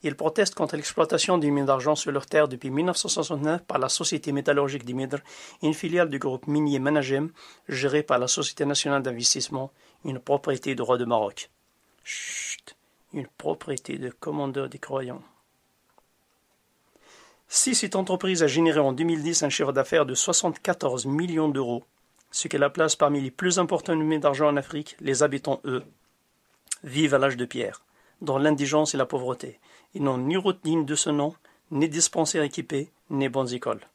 Ils protestent contre l'exploitation des mines d'argent sur leurs terres depuis 1969 par la Société métallurgique d'Imidr, une filiale du groupe minier Managem, gérée par la Société nationale d'investissement, une propriété de roi de Maroc. Chut, une propriété de commandeur des croyants. Si cette entreprise a généré en 2010 un chiffre d'affaires de 74 millions d'euros, ce qui la place parmi les plus importantes mines d'argent en Afrique, les habitants, eux, vivent à l'âge de pierre, dans l'indigence et la pauvreté. Ils n'ont ni route digne de ce nom, ni dispensaires équipés, ni bonnes écoles.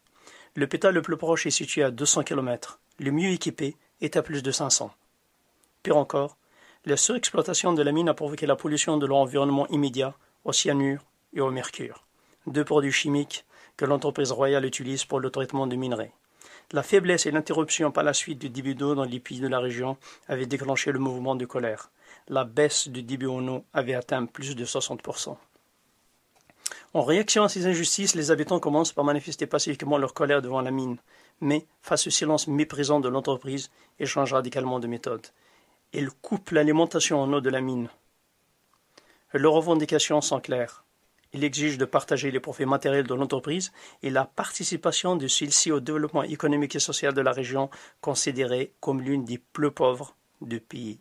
L'hôpital le plus proche est situé à 200 km. Le mieux équipé est à plus de 500. Pire encore, la surexploitation de la mine a provoqué la pollution de l'environnement immédiat au cyanure et au mercure, deux produits chimiques que l'entreprise royale utilise pour le traitement des minerais. La faiblesse et l'interruption par la suite du débit d'eau dans les pays de la région avaient déclenché le mouvement de colère. La baisse du débit en eau avait atteint plus de 60%. En réaction à ces injustices, les habitants commencent par manifester pacifiquement leur colère devant la mine. Mais, face au silence méprisant de l'entreprise, ils changent radicalement de méthode. Ils coupent l'alimentation en eau de la mine. Leurs revendications sont claires. Il exige de partager les profits matériels de l'entreprise et la participation de celle-ci au développement économique et social de la région, considérée comme l'une des plus pauvres du pays.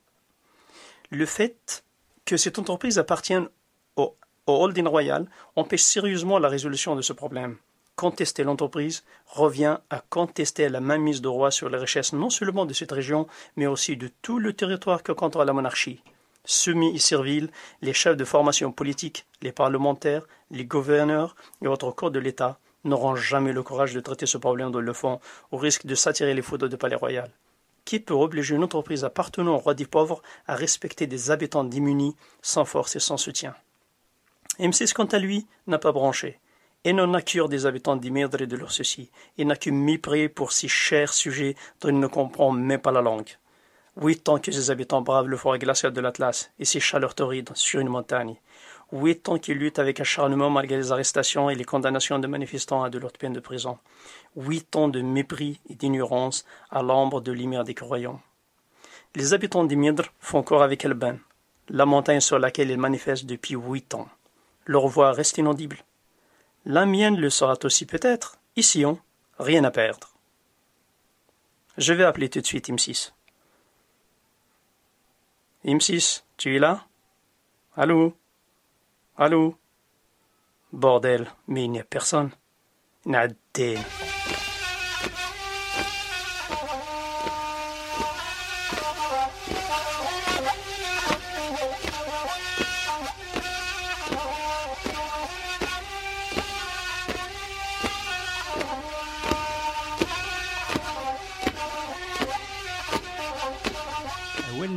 Le fait que cette entreprise appartienne au, holding royal empêche sérieusement la résolution de ce problème. Contester l'entreprise revient à contester la mainmise de roi sur les richesses non seulement de cette région, mais aussi de tout le territoire que contrôle la monarchie. Soumis et serviles, les chefs de formation politique, les parlementaires, les gouverneurs et autres corps de l'État n'auront jamais le courage de traiter ce problème dans le fond, au risque de s'attirer les foudres du palais royal. Qui peut obliger une entreprise appartenant au roi des pauvres à respecter des habitants démunis, sans force et sans soutien? M6, quant à lui, n'a pas branché. Et n'en a cure des habitants d'Imèdre et de leurs soucis. Il n'a que mépris pour si chers sujets dont il ne comprend même pas la langue. Huit ans que ces habitants bravent le fort glacial de l'Atlas et ses chaleurs torrides sur une montagne. Huit ans qu'ils luttent avec acharnement malgré les arrestations et les condamnations de manifestants à de lourdes peines de prison. Huit ans de mépris et d'ignorance à l'ombre de l'hymne des croyants. Les habitants d'Imidr font corps avec Elben, la montagne sur laquelle ils manifestent depuis huit ans. Leur voix reste inaudible. La mienne le sera aussi peut-être. Ici on, rien à perdre. Je vais appeler tout de suite M6. M6, tu es là? Allô? Allô? Bordel, mais il n'y a personne. Nadine.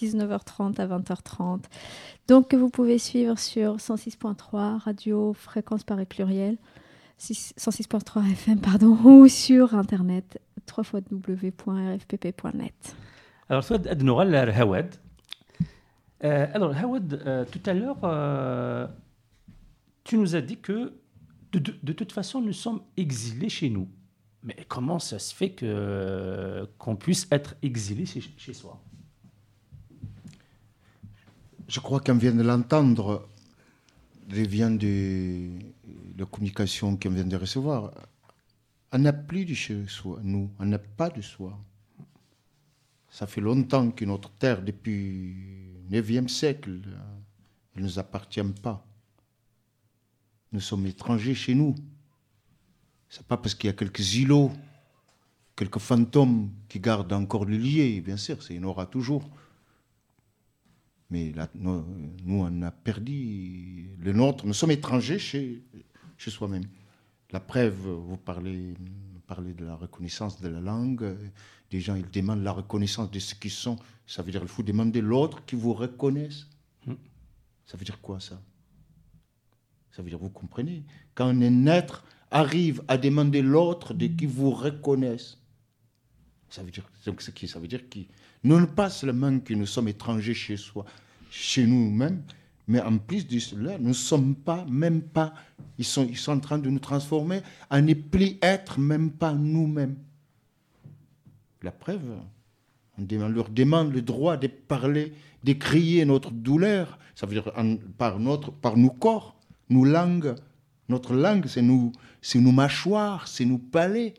19h30 à 20h30. Donc que vous pouvez suivre sur 106.3 radio fréquence Paris pluriel 106.3 FM pardon (laughs) ou sur internet www.rfpp.net. Alors, soit Adnoral Hawad. Euh, alors, Hawad, euh, tout à l'heure, euh, tu nous as dit que de, toute façon, nous sommes exilés chez nous. Mais comment ça se fait qu'on puisse être exilé chez soi? Je crois qu'on vient de l'entendre, il vient de la communication qu'on vient de recevoir. On n'a plus de chez soi, nous, on n'a pas de soi. Ça fait longtemps que notre terre, depuis le 9e siècle, elle ne nous appartient pas. Nous sommes étrangers chez nous. C'est pas parce qu'il y a quelques îlots, quelques fantômes qui gardent encore le lié, bien sûr, il y en aura toujours. Mais là, nous, nous, on a perdu le nôtre. Nous sommes étrangers chez, chez soi-même. La preuve, vous parlez, vous parlez de la reconnaissance de la langue. Des gens, ils demandent la reconnaissance de ce qu'ils sont. Ça veut dire qu'il faut demander l'autre qui vous reconnaisse. Ça veut dire quoi, ça? Ça veut dire, vous comprenez? Quand un être arrive à demander l'autre de qui vous reconnaisse, ça veut dire, donc, Ça veut dire qui Non pas seulement que nous sommes étrangers chez soi, chez nous-mêmes, mais en plus de cela, nous ne sommes pas, même pas, ils sont, ils sont en train de nous transformer à ne plus être même pas nous-mêmes. La preuve, on leur demande le droit de parler, de crier notre douleur, ça veut dire en- par, notre, par nos corps, nos langues. Notre langue, c'est c'est nos mâchoires, c'est nos palais.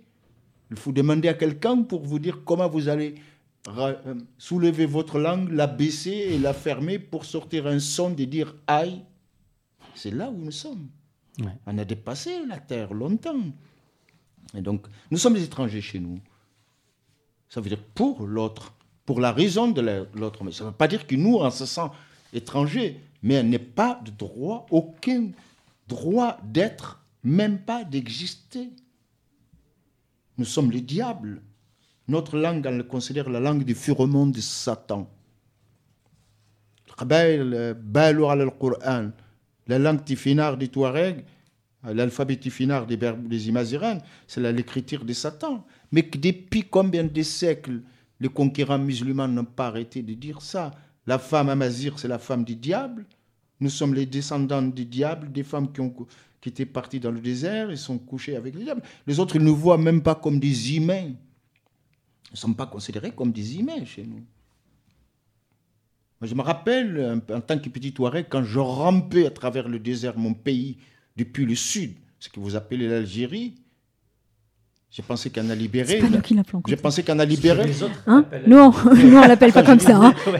Il faut demander à quelqu'un pour vous dire comment vous allez euh, soulever votre langue, la baisser et la fermer pour sortir un son de dire aïe. C'est là où nous sommes. Ouais. On a dépassé la terre longtemps. Et donc, nous sommes des étrangers chez nous. Ça veut dire pour l'autre, pour la raison de la- l'autre. Mais ça ne veut pas dire que nous, on se sent étrangers. Mais on n'a pas de droit, aucun droit d'être, même pas d'exister. Nous sommes les diables. Notre langue, on le considère la langue du furement de Satan. La langue tifinard des Touaregs, l'alphabet tifinard des, des Imazirans, c'est l'écriture de Satan. Mais depuis combien de siècles, les conquérants musulmans n'ont pas arrêté de dire ça? La femme amazir, c'est la femme du diable. Nous sommes les descendants du diable, des femmes qui, ont, qui étaient parties dans le désert et sont couchées avec le diable. Les autres, ils ne nous voient même pas comme des humains. Ne sont pas considérés comme des humains chez nous. Je me rappelle, en tant que petit Touareg, quand je rampais à travers le désert, mon pays, depuis le sud, ce que vous appelez l'Algérie, j'ai pensé qu'on a libéré. C'est pas nous qui l'appelons J'ai pensé qu'on a libéré. Les autres Hein appellent- nous, (laughs) on, nous, on l'appelle pas comme ça. hein. (laughs)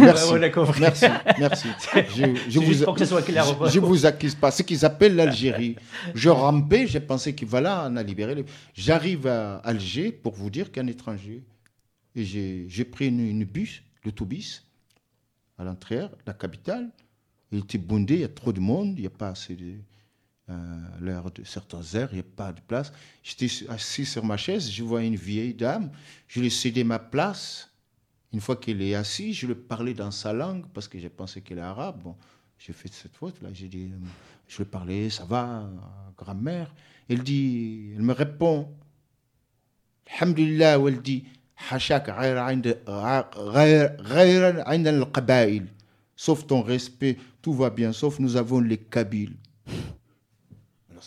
Merci. Merci, merci. (laughs) Je, je vous, pour que ce soit clair. je, je vous accuse pas. Ce qu'ils appellent l'Algérie. Je rampais, j'ai pensé que voilà, on a libéré. les- J'arrive à Alger pour vous dire qu'un étranger. Et j'ai pris une, une bus, l'autobus, à l'entrée, la capitale. Il était bondé, il y a trop de monde, il n'y a pas assez de euh, l'heure de certains heures, il n'y a pas de place. J'étais assis sur ma chaise, je vois une vieille dame, je lui cédais ma place. Une fois qu'elle est assise, je lui parlais dans sa langue parce que j'ai pensé qu'elle est arabe. Bon, j'ai fait cette faute là. J'ai dit, je lui parlais, ça va, grand-mère. Elle dit, elle me répond, Alhamdulillah, elle dit, sauf ton respect, tout va bien, sauf nous avons les Kabyles.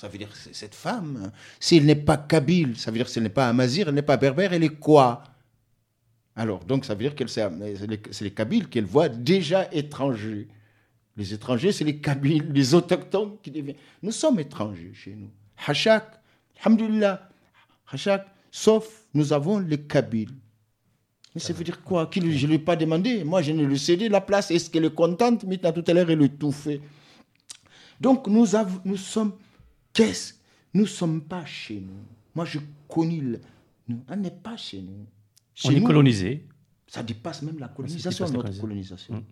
Ça veut dire que cette femme, si elle n'est pas Kabyle, ça veut dire que si elle n'est pas Amazir, elle n'est pas berbère, elle est quoi? Alors, donc, ça veut dire que c'est les, Kabyles qu'elle voit déjà étrangers. Les étrangers, c'est les Kabyles, les autochtones qui deviennent. Nous sommes étrangers chez nous. Hachak, alhamdulillah, Hachak, sauf nous avons les Kabyles. Mais ça veut dire quoi? Je ne lui ai pas demandé. Moi, je ne lui ai cédé la place. Est-ce qu'elle est contente? Maintenant, tout à l'heure, elle a tout fait. Donc, nous sommes. Qu'est-ce? Nous ne sommes pas chez nous. Moi, je connais. le- nous, on n'est pas chez nous. On Chez est nous, colonisé. ça dépasse même la Ça colonisation, notre colonisation. colonisation.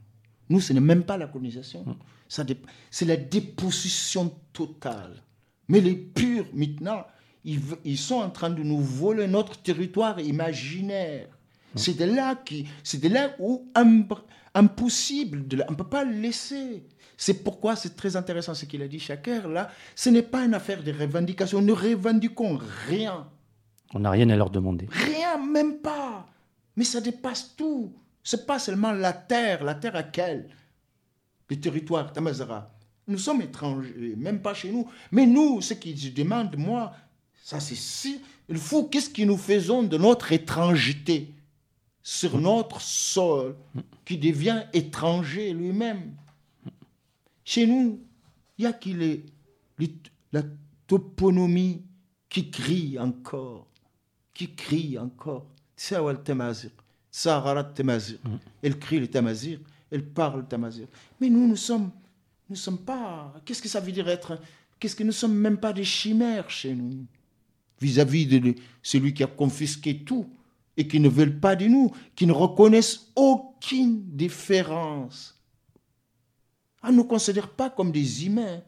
Nous, ce n'est même pas la colonisation. Ça dép- C'est la dépossession totale. Mais les purs, maintenant, ils, sont en train de nous voler notre territoire imaginaire. C'est de là qui, de là où impossible, de la- on ne peut pas le laisser. C'est pourquoi c'est très intéressant ce qu'il a dit Chaker là. Ce n'est pas une affaire de revendication. Nous ne revendiquons rien. On n'a rien à leur demander. Rien, même pas. Mais ça dépasse tout. C'est pas seulement la terre. La terre à quelle Le territoire, Tamazara. Nous sommes étrangers, même pas chez nous. Mais nous, ce qui je demande, moi, ça c'est si. Il faut qu'est-ce que nous faisons de notre étrangeté sur notre sol qui devient étranger lui-même? Chez nous, il y a les- la toponymie qui crie encore qui crie encore. Sahara al-Tamazir. Elle crie le Tamazir, elle parle le Tamazir. Mais nous, nous sommes, nous sommes pas. Qu'est-ce que ça veut dire être Qu'est-ce que nous sommes même pas des chimères chez nous? Vis-à-vis de celui qui a confisqué tout et qui ne veulent pas de nous, qui ne reconnaissent aucune différence. Ah, ne nous considère pas comme des humains.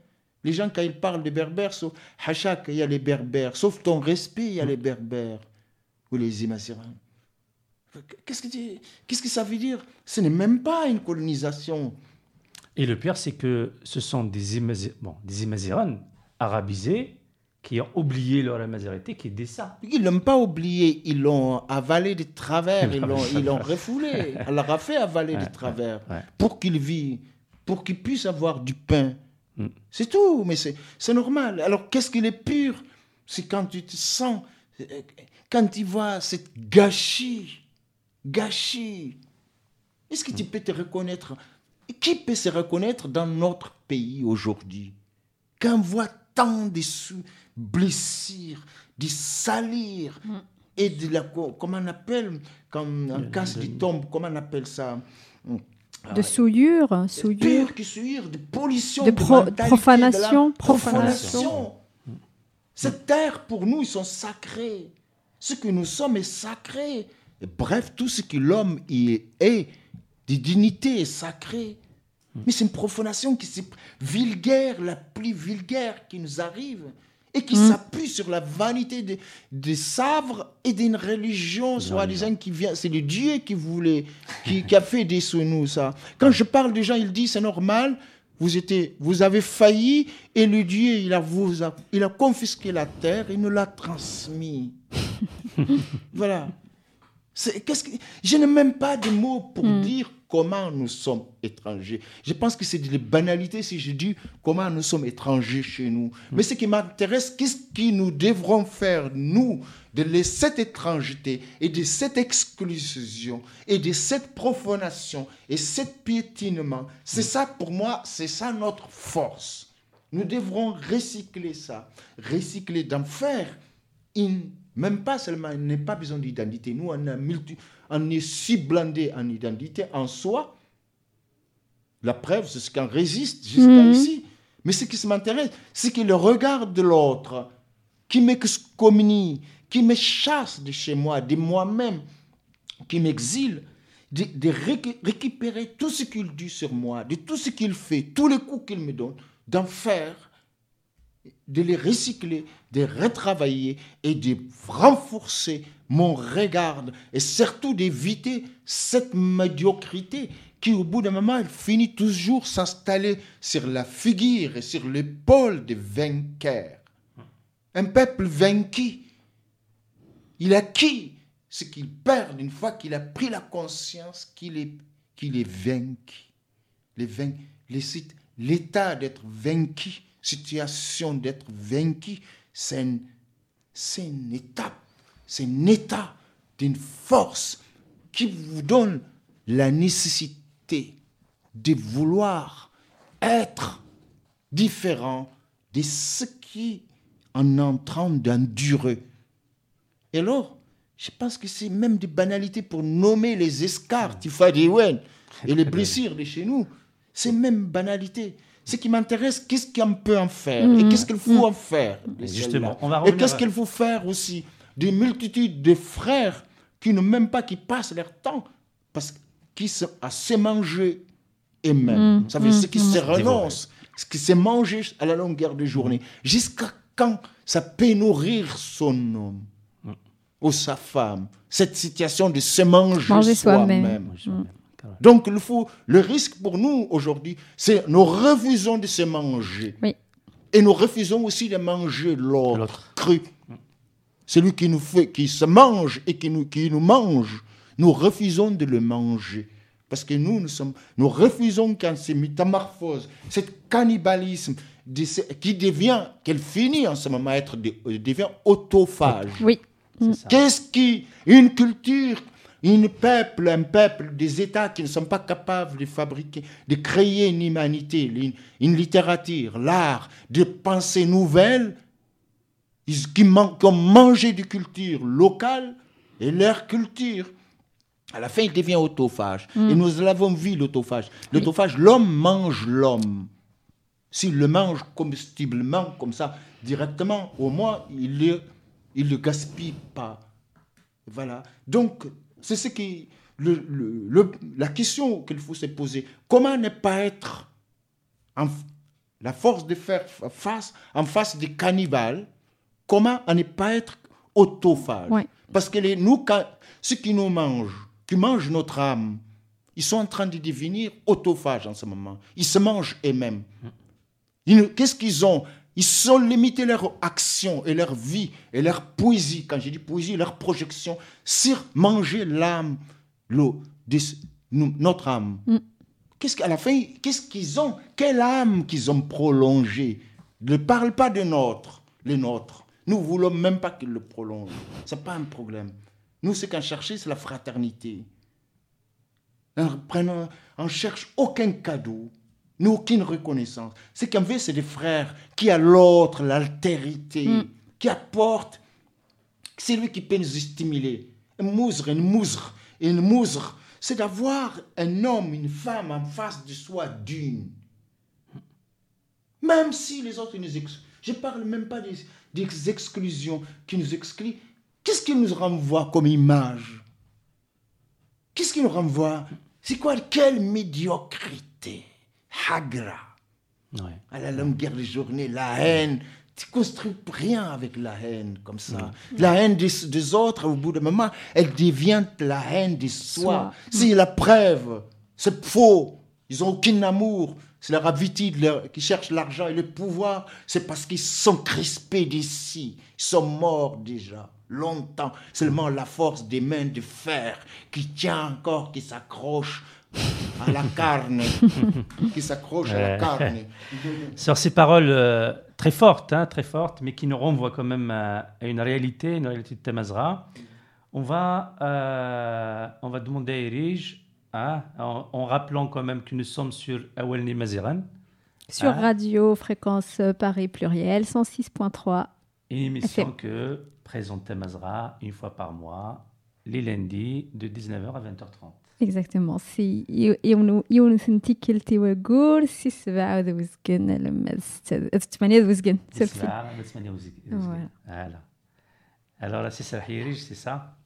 Les gens, quand ils parlent des berbères, sauf Hachak, il y a les berbères. Sauf ton respect, il y a les berbères. Ou les Imazirans. Qu'est-ce que, tu- qu'est-ce que ça veut dire? Ce n'est même pas une colonisation. Et le pire, c'est que ce sont des, Imazir... bon, des Imazirans arabisés qui ont oublié leur amazérité, qui est ça. Ils ne l'ont pas oublié, ils l'ont avalé de travers, (laughs) ils l'ont, ils l'ont refoulé. Elle leur a fait avaler de travers ouais, ouais. pour qu'ils vivent, pour qu'ils puissent avoir du pain. Mm. C'est tout, mais c'est, normal. Alors qu'est-ce qu'il est pur? C'est quand tu te sens, euh, quand tu vois cette gâchis, gâchis. Est-ce que tu peux te reconnaître? Qui peut se reconnaître dans notre pays aujourd'hui? Quand on voit tant de blessures, de salir et de la comment on appelle quand on casse des tombes, comment on appelle ça? De souillure, souillure. qui suivre de pollution, De pro- mentalité, profanation, de profanation. Cette terre, pour nous, ils sont sacrés. Ce que nous sommes est sacré. Et bref, tout ce que l'homme y est, de dignité est sacré. Mais c'est une profanation qui est vulgaire, la plus vulgaire qui nous arrive, et qui s'appuie sur la vanité des des savres et d'une religion, soi-disant, qui vient. C'est le Dieu qui voulait, qui, qui a fait des sous nous, ça. Quand je parle des gens, il dit c'est normal, vous, étiez, vous avez failli, et le Dieu, il a, vous a, il a confisqué la terre, il nous l'a transmis. (laughs) voilà. C'est- qu'est-ce que- je n'ai même pas de mots pour dire comment nous sommes étrangers. Je pense que c'est des banalités si je dis comment nous sommes étrangers chez nous. Mais ce qui m'intéresse, qu'est-ce que nous devrons faire, nous, de cette étrangeté et de cette exclusion et de cette profanation et cet piétinement? C'est ça, pour moi, c'est ça notre force. Nous devrons recycler ça, recycler d'en faire une- même pas seulement, il n'est pas besoin d'identité. Nous, on, a multi- on est si blindé en identité en soi. La preuve, c'est ce qu'on résiste jusqu'à Mhm. ici. Mais ce qui m'intéresse, c'est que le regard de l'autre, qui m'excommunie, qui me chasse de chez moi, de moi-même, qui m'exile, de, de récu- récupérer tout ce qu'il dit sur moi, de tout ce qu'il fait, tous les coups qu'il me donne, d'en faire de les recycler, de retravailler et de renforcer mon regard et surtout d'éviter cette médiocrité qui, au bout d'un moment, finit toujours s'installer sur la figure et sur l'épaule des vainqueurs. Un peuple vaincu, il acquis ce qu'il perd une fois qu'il a pris la conscience qu'il est, vaincu. Les vain- les L'état d'être vaincu, situation d'être vaincu, c'est c'est une étape, c'est un état d'une force qui vous donne la nécessité de vouloir être différent de ce qui en est en train d'endurer. Et alors, je pense que c'est même des banalités pour nommer les escarres, et les blessures de chez nous. C'est même banalité. Ce qui m'intéresse, qu'est-ce qu'on peut en faire Et qu'est-ce qu'il faut en faire Justement, celle-là on va Et qu'est-ce à- qu'il faut faire aussi Des multitudes de frères qui ne même pas, qui passent leur temps parce qu'ils sont à se manger eux-mêmes. Ça veut dire ce qui se renoncent, ce qui se manger à la longueur de journée. Jusqu'à quand ça peut nourrir son homme ou sa femme Cette situation de se manger, Manger soi-même. Donc, faut, le risque pour nous aujourd'hui, c'est nous refusons de se manger. Oui. Et nous refusons aussi de manger l'autre L'autre. cru. Celui qui nous fait, qui se mange et qui nous, qui nous mange, nous refusons de le manger. Parce que nous, nous, sommes, nous refusons quand ces métamorphoses, ce cannibalisme de ce- qui devient, qu'elle finit en ce moment à être, de- euh, devient autophage. Oui. Ça. Qu'est-ce qui, une culture, une peuple, un peuple, des États qui ne sont pas capables de fabriquer, de créer une humanité, une, une littérature, l'art, de pensées nouvelles, ils, qui, man- qui ont mangé de culture locale et leur culture. À la fin, il devient autophage. Et nous l'avons vu, l'autophage. L'autophage, l'homme mange l'homme. S'il le mange comestiblement, comme ça, directement, au moins, il ne il le gaspille pas. Voilà. Donc, c'est ce qui. Le, le- le- la question qu'il faut se poser comment ne pas être en- la force de faire face en face des cannibales Comment ne pas être autophage Ouais. Parce que les, nous, ceux qui nous mangent, qui mangent notre âme, ils sont en train de devenir autophages en ce moment. Ils se mangent eux-mêmes. Ne- Qu'est-ce qu'ils ont? Ils sont limités leur action et leur vie et leur poésie, quand je dis poésie, leur projection, sur manger l'âme, l'eau, notre âme. Qu'est-ce qu'à la fin, qu'est-ce qu'ils ont? Quelle âme qu'ils ont prolongée? Ne parle pas de notre, les nôtres. Nous ne voulons même pas qu'ils le prolongent. Ce n'est pas un problème. Nous, ce qu'on cherche, c'est la fraternité. On cherche aucun cadeau, ni aucune reconnaissance. Ce qu'on veut, c'est des frères qui a l'autre, l'altérité, qui apporte. C'est lui qui peut nous stimuler. Un mousre, une mousre, une mousre, c'est d'avoir un homme, une femme en face de soi d'une. Même si les autres nous excluent. Je ne parle même pas des, des exclusions qui nous excluent. Qu'est-ce qui nous renvoie comme image? Qu'est-ce qui nous renvoie C'est quoi? Quelle médiocrité Hagra. Ouais. À la longueur des journées, la haine. Tu construis rien avec la haine comme ça. La haine des, des autres, au bout d'un moment, elle devient la haine de soi. Soi. C'est la preuve. C'est faux. Ils n'ont aucun amour. C'est leur habitude leur- qui cherchent l'argent et le pouvoir. C'est parce qu'ils sont crispés d'ici. Ils sont morts déjà. longtemps. Seulement la force des mains de fer qui tient encore, qui s'accroche à la (laughs) carne, qui s'accroche à la carne. (laughs) Sur ces paroles euh, très fortes, hein, très fortes, mais qui nous renvoient quand même à, à une réalité, une réalité de Tamazra, on va, euh, on va demander à Erige, hein, en, en rappelant quand même que nous sommes sur Awelni Maziran, Sur Ah. Radio Fréquence euh, Paris Pluriel 106.3. une émission Ok. que présente Tamazra une fois par mois, les lundis de 19h à 20h30. Exactement. سي يونو يونو سنتي كلتي وقول سي سبعة ذو وزقن لما ثمانية ذو وزقن سلسل Voilà. Voilà. Voilà. Alors là, c'est ça, Erige, c'est ça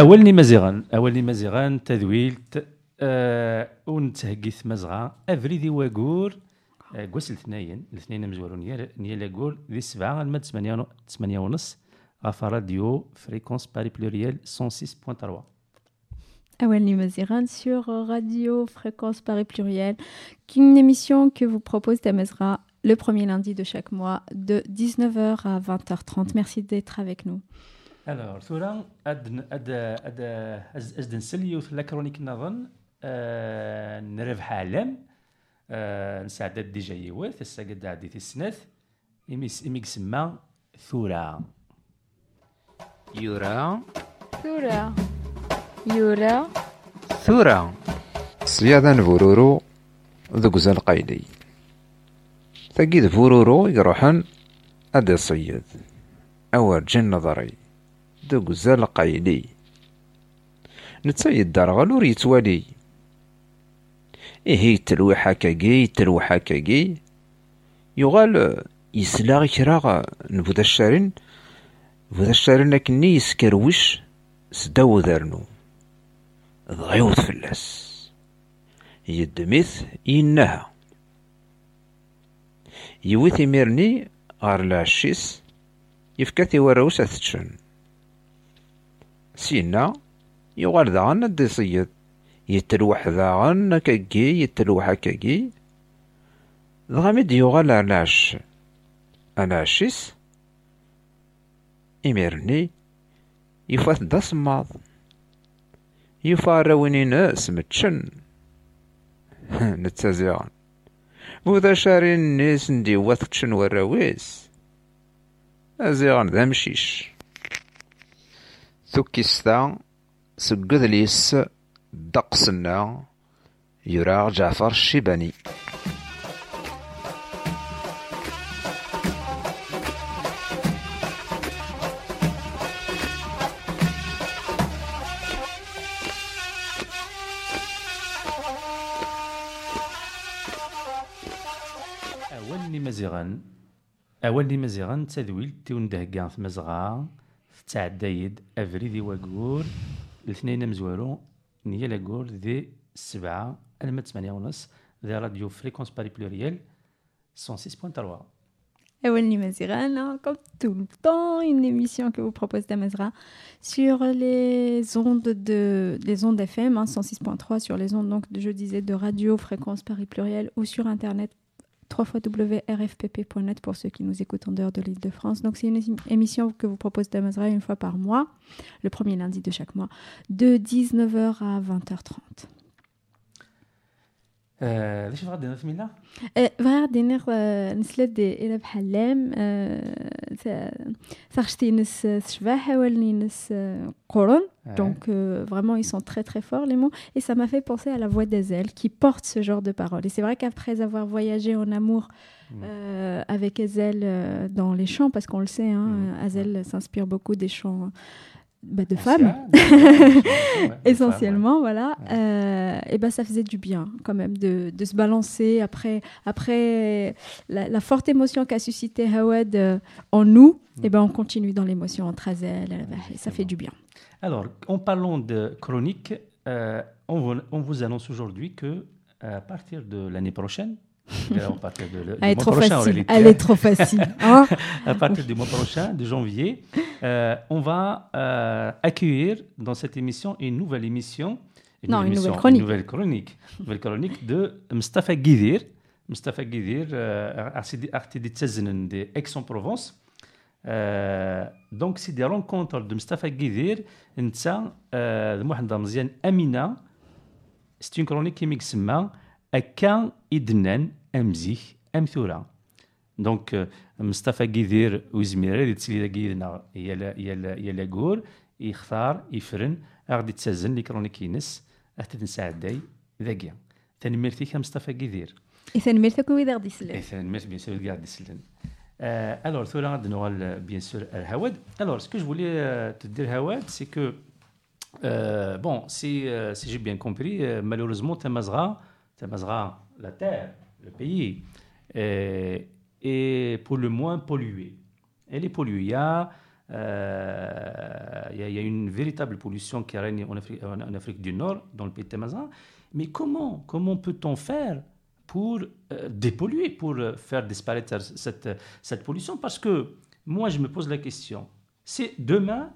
أولني مزيغان أولني مزيغان تذويلت آه ونتهقيث مزغا أفريدي واقور آه، قوس الاثنين الاثنين مزورون نيا نيا لاكول ذي سبعة المد ثمانية ون- ثمانية ونص غاف راديو فريكونس باري بلوريال 106.3 Awel Nimaziran sur Radio Fréquence Paris Pluriel, qui est une émission que vous propose Tamezra le premier lundi de chaque mois de 19h à 20h30. Merci d'être avec nous. الوغ ثورا اد اد اد ازد نسلي وثلا كرونيك نظن نربح عالم نسعداد ديجا يوث عادي في السنات تسنات إمي سما ثورا يورا ثورا يورا ثورا صيادة نفورورو ذقزا قايدي تاكيد فورورو يروحن أدي صيد أول جن نظري ذوك زال قايلي نتسيد دارغل ور يتوالي إيه يتلوح هكاكي يتلوح هكاكي يغال يسلاغ كراغ نبودا الشارين بودا الشارين لكني يسكروش سداو ذرنو ضغيوت فلاس يدمث إنها يوث ميرني غار العشيس يفكاتي وراوس أثتشن سينا يغال داغن ادي صيد يتلوح داغن كاكي يتلوح كاكي دغامد يغال على العش العشيس إميرني يفات دا صماض يفاراوني ناس متشن (laughs) نتزيغن بوذا شارين نيس ندي وثكتشن وراويس أزيغن ذا مشيش ثكيستا سقذ ليس دقسنا يراغ جعفر الشيباني أول مزيغان أول مزيغان تذويل تيون tɛedda-yi-d abrid i wayyur letnayen amezwaru n yal ayyur di ssebɛa alma d tmanya unas di radio fréquence paris pluriel 106.3 Awalni comme tout le temps, une émission que vous propose Damazra sur les ondes de les ondes FM hein, 106.3 sur les ondes donc je disais de radio fréquence Paris pluriel ou sur internet www.rfpp.net pour ceux qui nous écoutent en dehors de l'île de France. Donc c'est une émi- émission que vous propose Tamezra une fois par mois, le premier lundi de chaque mois, de 19h à 20h30. آه، ليش غادي نثمينا فغير دينيغ نسلت دي الى بحلام سارشتي نس شباح ولني نس قرن Donc euh, vraiment, ils sont très très forts les mots. Et ça m'a fait penser à la voix d'Azel qui porte ce genre de paroles. Et c'est vrai qu'après avoir voyagé en amour euh, avec Azel euh, dans les chants, parce qu'on le sait, hein, Mm. Azel s'inspire beaucoup des chants bah, de femmes. ouais, (laughs) essentiellement, voilà. Ouais. Euh, et ben ça faisait du bien quand même de, de se balancer après, après la, la forte émotion qu'a suscité Hawad euh, en nous. Mm. Et ben on continue dans l'émotion entre Azel, et bah, ça fait du bien. Alors, en parlant de chronique, euh, on, vous, on vous annonce aujourd'hui que à partir de l'année prochaine, alors, à de Elle, est trop, prochain, facile. Elle est trop facile. Hein (laughs) à partir du mois prochain, de janvier, euh, on va euh, accueillir dans cette émission une nouvelle émission. Une non, une, nouvelle chronique. Une nouvelle chronique, nouvelle chronique de Mustafa Guidir. Mustafa Guidir, euh, d'Aix-en-Provence. Euh, donc, c'est des rencontres de Mustafa Guidir, Nta, euh, Mohamed Amina. C'est une chronique qui m'exprime. أكا إدنان أم زيك أم ثورا دونك آه، مصطفى كيدير وزميرة اللي تسلي كيدنا يلا يلا يلا كور يختار يفرن غادي تسازن لي كرونيك ينس اثنين ساعداي ذاكيا تنميرتك مصطفى كيدير تنميرتك كوي غادي يسلم. تنميرت بيان سور غادي يسلم. آه، ألور ثورا غادي نوال بيان سور الهواد. ألور سكو جو تدير هواد سي كو بون سي سي جي بيان كومبري مالوريزمون تا زغا c'est euh, euh, euh, la terre, le pays, est, est pour le moins polluée. Elle est polluée. Il y a, euh, il y a, il y a une véritable pollution qui règne en Afrique, du Nord, dans le pays de Tamazra. Mais comment, comment peut-on faire pour euh, dépolluer, pour euh, faire disparaître cette, cette pollution? Parce que moi, je me pose la question, c'est demain,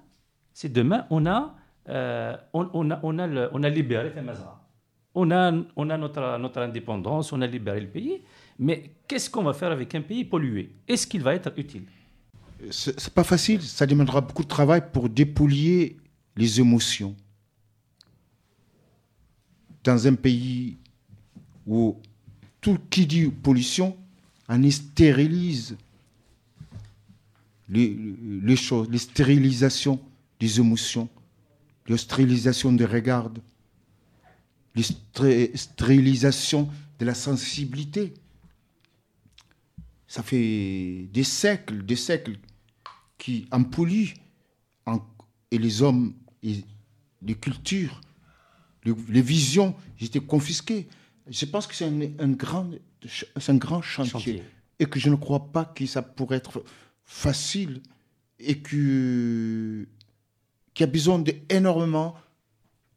c'est demain, on a, euh, on, a, on a, libéré Temazra. On a, notre, indépendance, on a libéré le pays. Mais qu'est-ce qu'on va faire avec un pays pollué? Est-ce qu'il va être utile? C'est pas facile, ça demandera beaucoup de travail pour dépouiller les émotions. Dans un pays où tout qui dit pollution, on stérilise les, les choses, les stérilisations des émotions, les stérilisations des regards, stérilisations de la sensibilité. Ça fait des siècles, des siècles qui en polluent en- et les hommes et les cultures, les, les visions étaient confisquées. Je pense que c'est un, un grand, c'est un grand chantier, Chantier. et que je ne crois pas que ça pourrait être facile et que qui a besoin d'énormément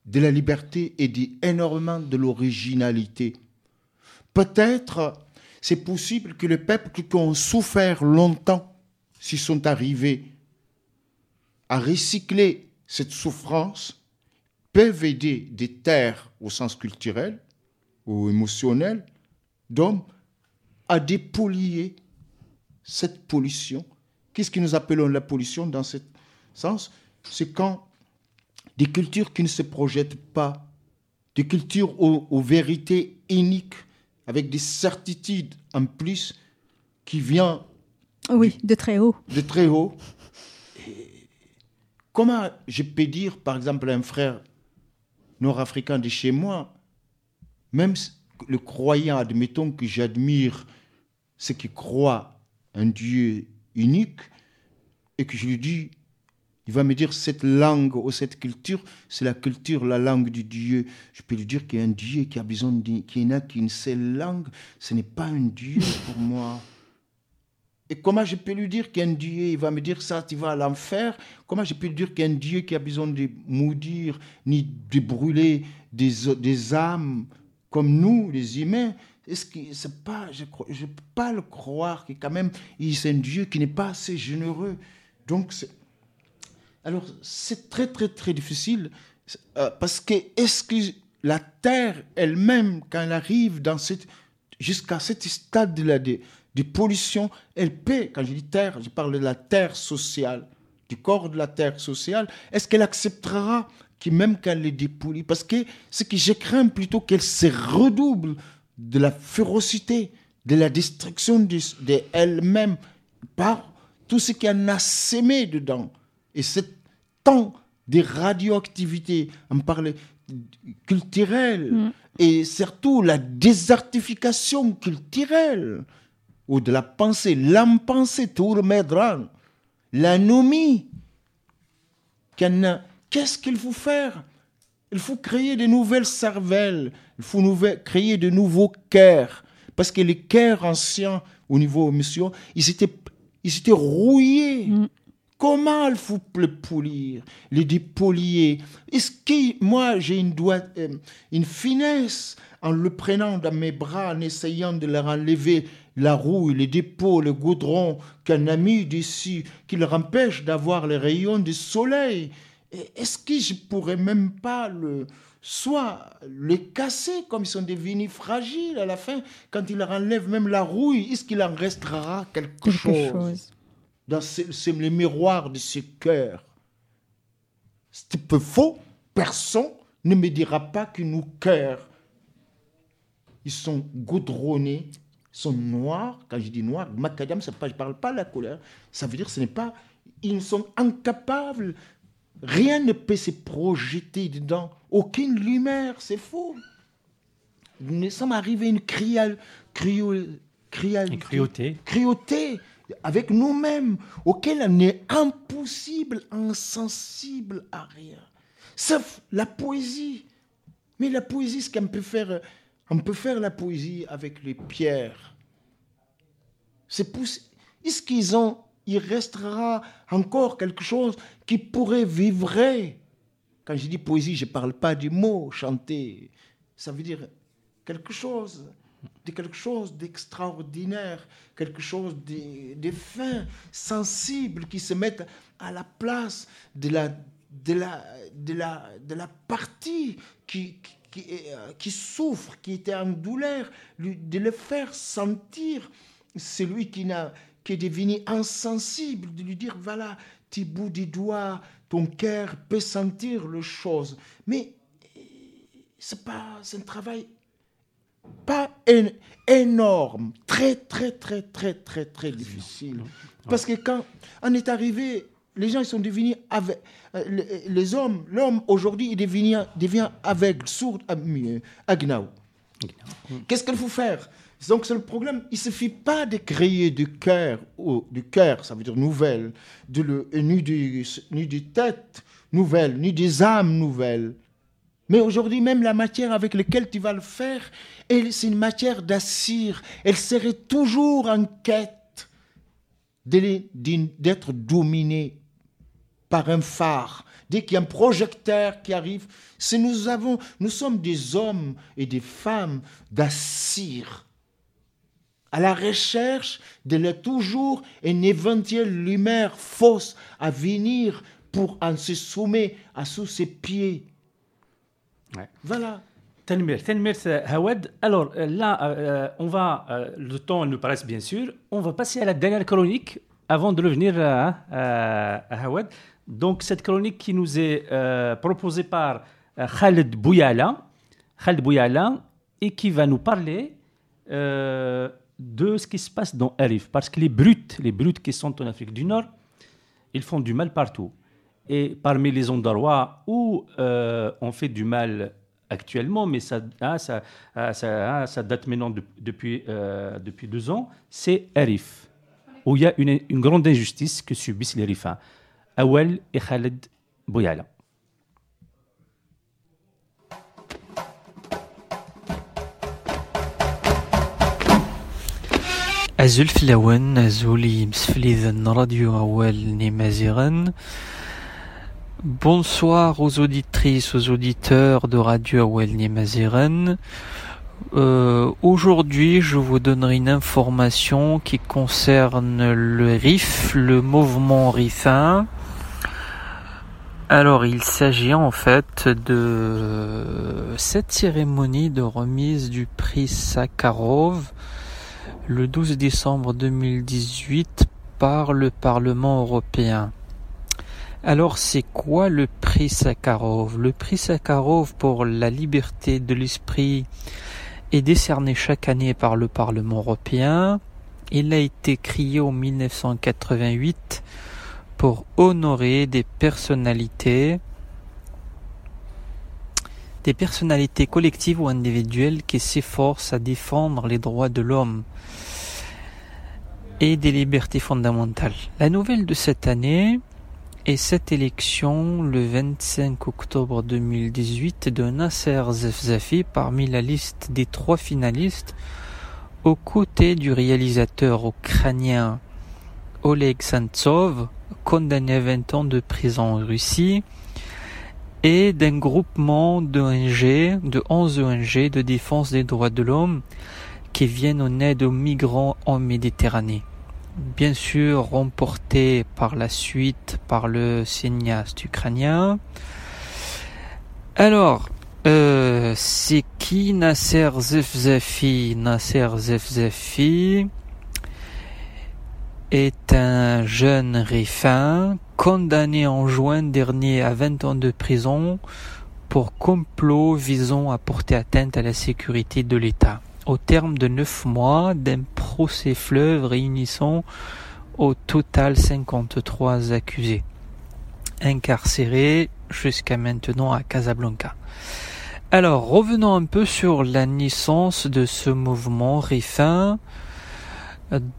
de la liberté et d'énormément de l'originalité. Peut-être c'est possible que les peuples qui ont souffert longtemps, s'ils sont arrivés à recycler cette souffrance, peuvent aider des terres au sens culturel ou émotionnel d'hommes à dépolluer cette pollution. Qu'est-ce que nous appelons la pollution dans ce sens? C'est quand des cultures qui ne se projettent pas, des cultures aux, aux vérités uniques, avec des certitudes en plus, qui viennent Oui, de très haut. de très haut. Et comment je peux dire, par exemple, à un frère nord-africain de chez moi, même le croyant, admettons que j'admire ce qui croit un Dieu unique, et que je lui dis, il va me dire cette langue ou cette culture, c'est la culture, la langue du Dieu. Je peux lui dire qu'il y a un Dieu qui a besoin qui n'a qu'une seule langue. Ce n'est pas un Dieu pour moi. Et comment je peux lui dire qu'un Dieu, il va me dire ça, tu vas à l'enfer? Comment je peux lui dire qu'un Dieu qui a besoin de maudire, ni de brûler des, des âmes comme nous, les humains? C'est pas, je ne peux pas le croire que quand même, c'est un Dieu qui n'est pas assez généreux. Donc, c'est- alors, c'est très, très, très difficile euh, parce que est-ce que la terre elle-même, quand elle arrive dans cette, jusqu'à ce stade de, la, de, pollution, elle peut, quand je dis terre, je parle de la terre sociale, du corps de la terre sociale, est-ce qu'elle acceptera que même quand elle est dépolie? Parce que ce que je crains plutôt qu'elle se redouble de la férocité, de la destruction de, de elle-même par tout ce qu'elle a sémé dedans. Et ce temps de radioactivité, on parlait culturelle, et surtout la désertification culturelle, ou de la pensée, l'empensée, tout médran, l'anomie, qu'est-ce qu'il faut faire? Il faut créer de nouvelles cervelles, il faut nouvel- créer de nouveaux cœurs, parce que les cœurs anciens, au niveau émission, ils étaient, ils étaient rouillés. Comment il faut le polir, le dépolier? Est-ce que moi j'ai une, euh, une finesse en le prenant dans mes bras, en essayant de leur enlever la rouille, les dépôts, le goudron qu'un ami dessus, qui leur empêche d'avoir les rayons du soleil? Est-ce que je pourrais même pas le soit les casser comme ils sont devenus fragiles à la fin quand il leur enlève même la rouille? Est-ce qu'il en restera quelque, Quelque chose? chose. Dans ce- les miroirs de ce cœur. C'est un peu faux. Personne ne me dira pas que nos cœurs, ils sont goudronnés, sont noirs. Quand je dis noir, macadam, ça je ne parle pas de la couleur. Ça veut dire que ce n'est pas... Ils sont incapables. Rien ne peut se projeter dedans. Aucune lumière, c'est faux. Nous sommes arrivés à Une cruauté. cruauté avec nous-mêmes, auquel on est impossible, insensible à rien. Sauf la poésie. Mais la poésie, ce qu'on peut faire, on peut faire la poésie avec les pierres. C'est Est-ce qu'ils ont, il restera encore quelque chose qui pourrait vivre? Quand je dis poésie, je ne parle pas du mot chanter. Ça veut dire quelque chose de quelque chose d'extraordinaire, quelque chose de, fin, sensible, qui se met à la place de la, de la, de la, de la partie qui, qui, euh, qui souffre, qui était en douleur, de le faire sentir celui qui, n'a, qui est devenu insensible, de lui dire voilà, tes bouts des doigts, ton cœur peut sentir les choses. Mais euh, c'est pas, un travail pas éno- énorme, très, très, très, très, très, très difficile. Parce que quand on est arrivé, les gens ils sont devenus avec euh, les, hommes, l'homme aujourd'hui il devient, devient aveugle, sourd, agnaou. Qu'est-ce qu'il faut faire? Donc c'est le problème. Il suffit pas de créer du cœur, ou du cœur, ça veut dire nouvelle, de le, ni, du, ni des têtes nouvelles, ni des âmes nouvelles. Mais aujourd'hui, même la matière avec laquelle tu vas le faire, c'est une matière d'assir. Elle serait toujours en quête d'être dominée par un phare. Dès qu'il y a un projecteur qui arrive, c'est nous avons, nous sommes des hommes et des femmes d'assir, à la recherche de toujours une éventuelle lumière fausse à venir pour en se soumettre à sous ses pieds. Voilà. Euh. Alors euh, là, euh, on va, euh, le temps nous passe bien sûr, on va passer à la dernière chronique avant de revenir à, à- à Hawad. Donc cette chronique qui nous est euh, proposée par euh, Khaled Bouyala, Khaled Bouyala, et qui va nous parler euh, de ce qui se passe dans Arif. Parce que les brutes, les brutes qui sont en Afrique du Nord, ils font du mal partout. Et parmi les endroits où euh, on fait du mal actuellement, mais ça, ça, ah, ah, date maintenant de- depuis, euh, depuis deux ans, c'est Arif, où il y a une, grande injustice que subissent les Rifains. Awel et Khaled Bouyala. Azul Flawen, Azul Imsfliden Radio Awel Nemaziren. Bonsoir aux auditrices, aux auditeurs de Radio Awel Nemaziren. Euh, Aujourd'hui, je vous donnerai une information qui concerne le RIF, le mouvement RIFin. Alors, il s'agit en fait de cette cérémonie de remise du prix Sakharov le 12 décembre 2018 par le Parlement européen. Alors c'est quoi le prix Sakharov? Le prix Sakharov pour la liberté de l'esprit est décerné chaque année par le Parlement européen. Il a été créé en 1988 pour honorer des personnalités des personnalités collectives ou individuelles qui s'efforcent à défendre les droits de l'homme et des libertés fondamentales. La nouvelle de cette année est cette élection le 25 octobre 2018 de Nasser Zefzafi parmi la liste des trois finalistes aux côtés du réalisateur ukrainien Oleg Sentsov, condamné à 20 ans de prison en Russie, et d'un groupement d'ONG, de 11 ONG de défense des droits de l'homme qui viennent en aide aux migrants en Méditerranée. Bien sûr, remporté par la suite par le cinéaste ukrainien. Alors, euh, c'est qui Nasser Zefzafi Nasser Zefzafi est un jeune rifin condamné en juin dernier à 20 ans de prison pour complot visant à porter atteinte à la sécurité de l'État. Au terme de neuf mois d'un procès fleuve réunissant au total 53 accusés, incarcérés jusqu'à maintenant à Casablanca. Alors, revenons un peu sur la naissance de ce mouvement rifin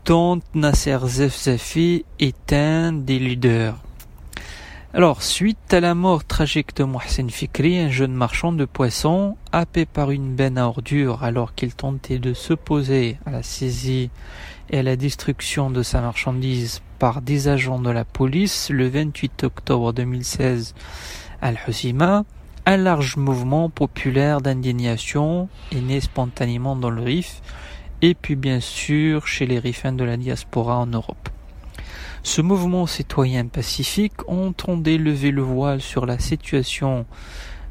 dont Nasser Zefzafi est un des leaders. Alors, suite à la mort tragique de Mohsen Fikri, un jeune marchand de poissons, happé par une benne à ordures alors qu'il tentait de s'opposer à la saisie et à la destruction de sa marchandise par des agents de la police le 28 octobre 2016 à Al-Husima, un large mouvement populaire d'indignation est né spontanément dans le RIF et puis bien sûr chez les rifins de la diaspora en Europe. Ce mouvement citoyen pacifique entendait lever le voile sur la situation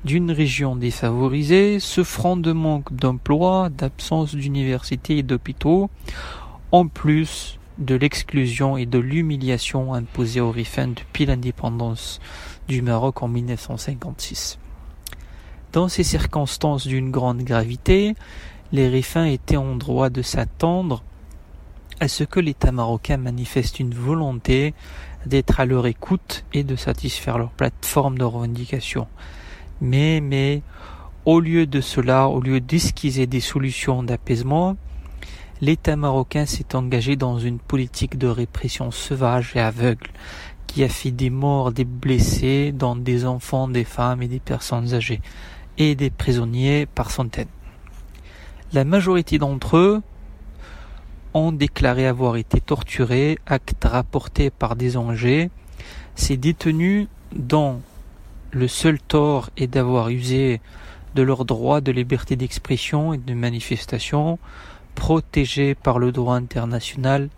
d'une région défavorisée, souffrant de manque d'emploi, d'absence d'universités et d'hôpitaux, en plus de l'exclusion et de l'humiliation imposée aux rifins depuis l'indépendance du Maroc en 1956. Dans ces circonstances d'une grande gravité, les rifins étaient en droit de s'attendre à ce que l'État marocain manifeste une volonté d'être à leur écoute et de satisfaire leur plateforme de revendication. Mais, mais, au lieu de cela, au lieu d'esquisser des solutions d'apaisement, l'État marocain s'est engagé dans une politique de répression sauvage et aveugle qui a fait des morts, des blessés, dont des enfants, des femmes et des personnes âgées, et des prisonniers par centaines. La majorité d'entre eux ont déclaré avoir été torturés, acte rapporté par des ONG. Ces détenus dont le seul tort est d'avoir usé de leur droit de liberté d'expression et de manifestation, protégés par le droit international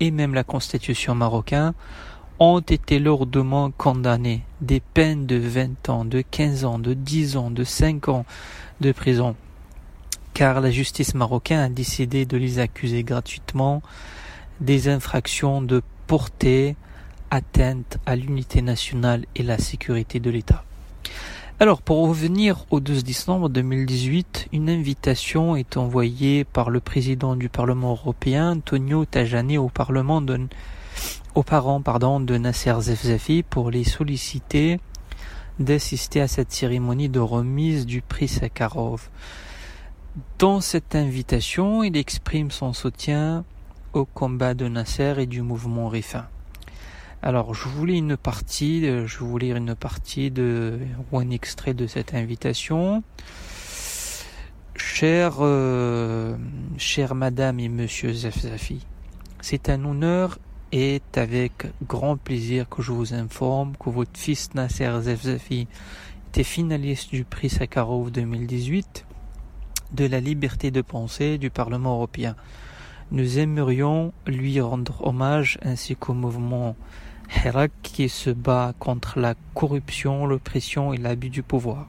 et même la constitution marocaine, ont été lourdement condamnés. Des peines de 20 ans, de 15 ans, de 10 ans, de 5 ans de prison car la justice marocaine a décidé de les accuser gratuitement des infractions de portée atteinte à l'unité nationale et la sécurité de l'État. Alors, pour revenir au 12 décembre 2018, une invitation est envoyée par le président du Parlement européen, Antonio Tajani, au Parlement de, aux parents, pardon, de Nasser Zefzafi pour les solliciter d'assister à cette cérémonie de remise du prix Sakharov. Dans cette invitation, il exprime son soutien au combat de Nasser et du mouvement Rifin. Alors, je voulais une partie, euh, je voulais lire une partie de, ou un extrait de cette invitation. Chère, euh, chère madame et monsieur Zefzafi, c'est un honneur et avec grand plaisir que je vous informe que votre fils Nasser Zefzafi était finaliste du prix Sakharov 2018 de la liberté de pensée du Parlement européen. Nous aimerions lui rendre hommage ainsi qu'au mouvement Hirak qui se bat contre la corruption, l'oppression et l'abus du pouvoir.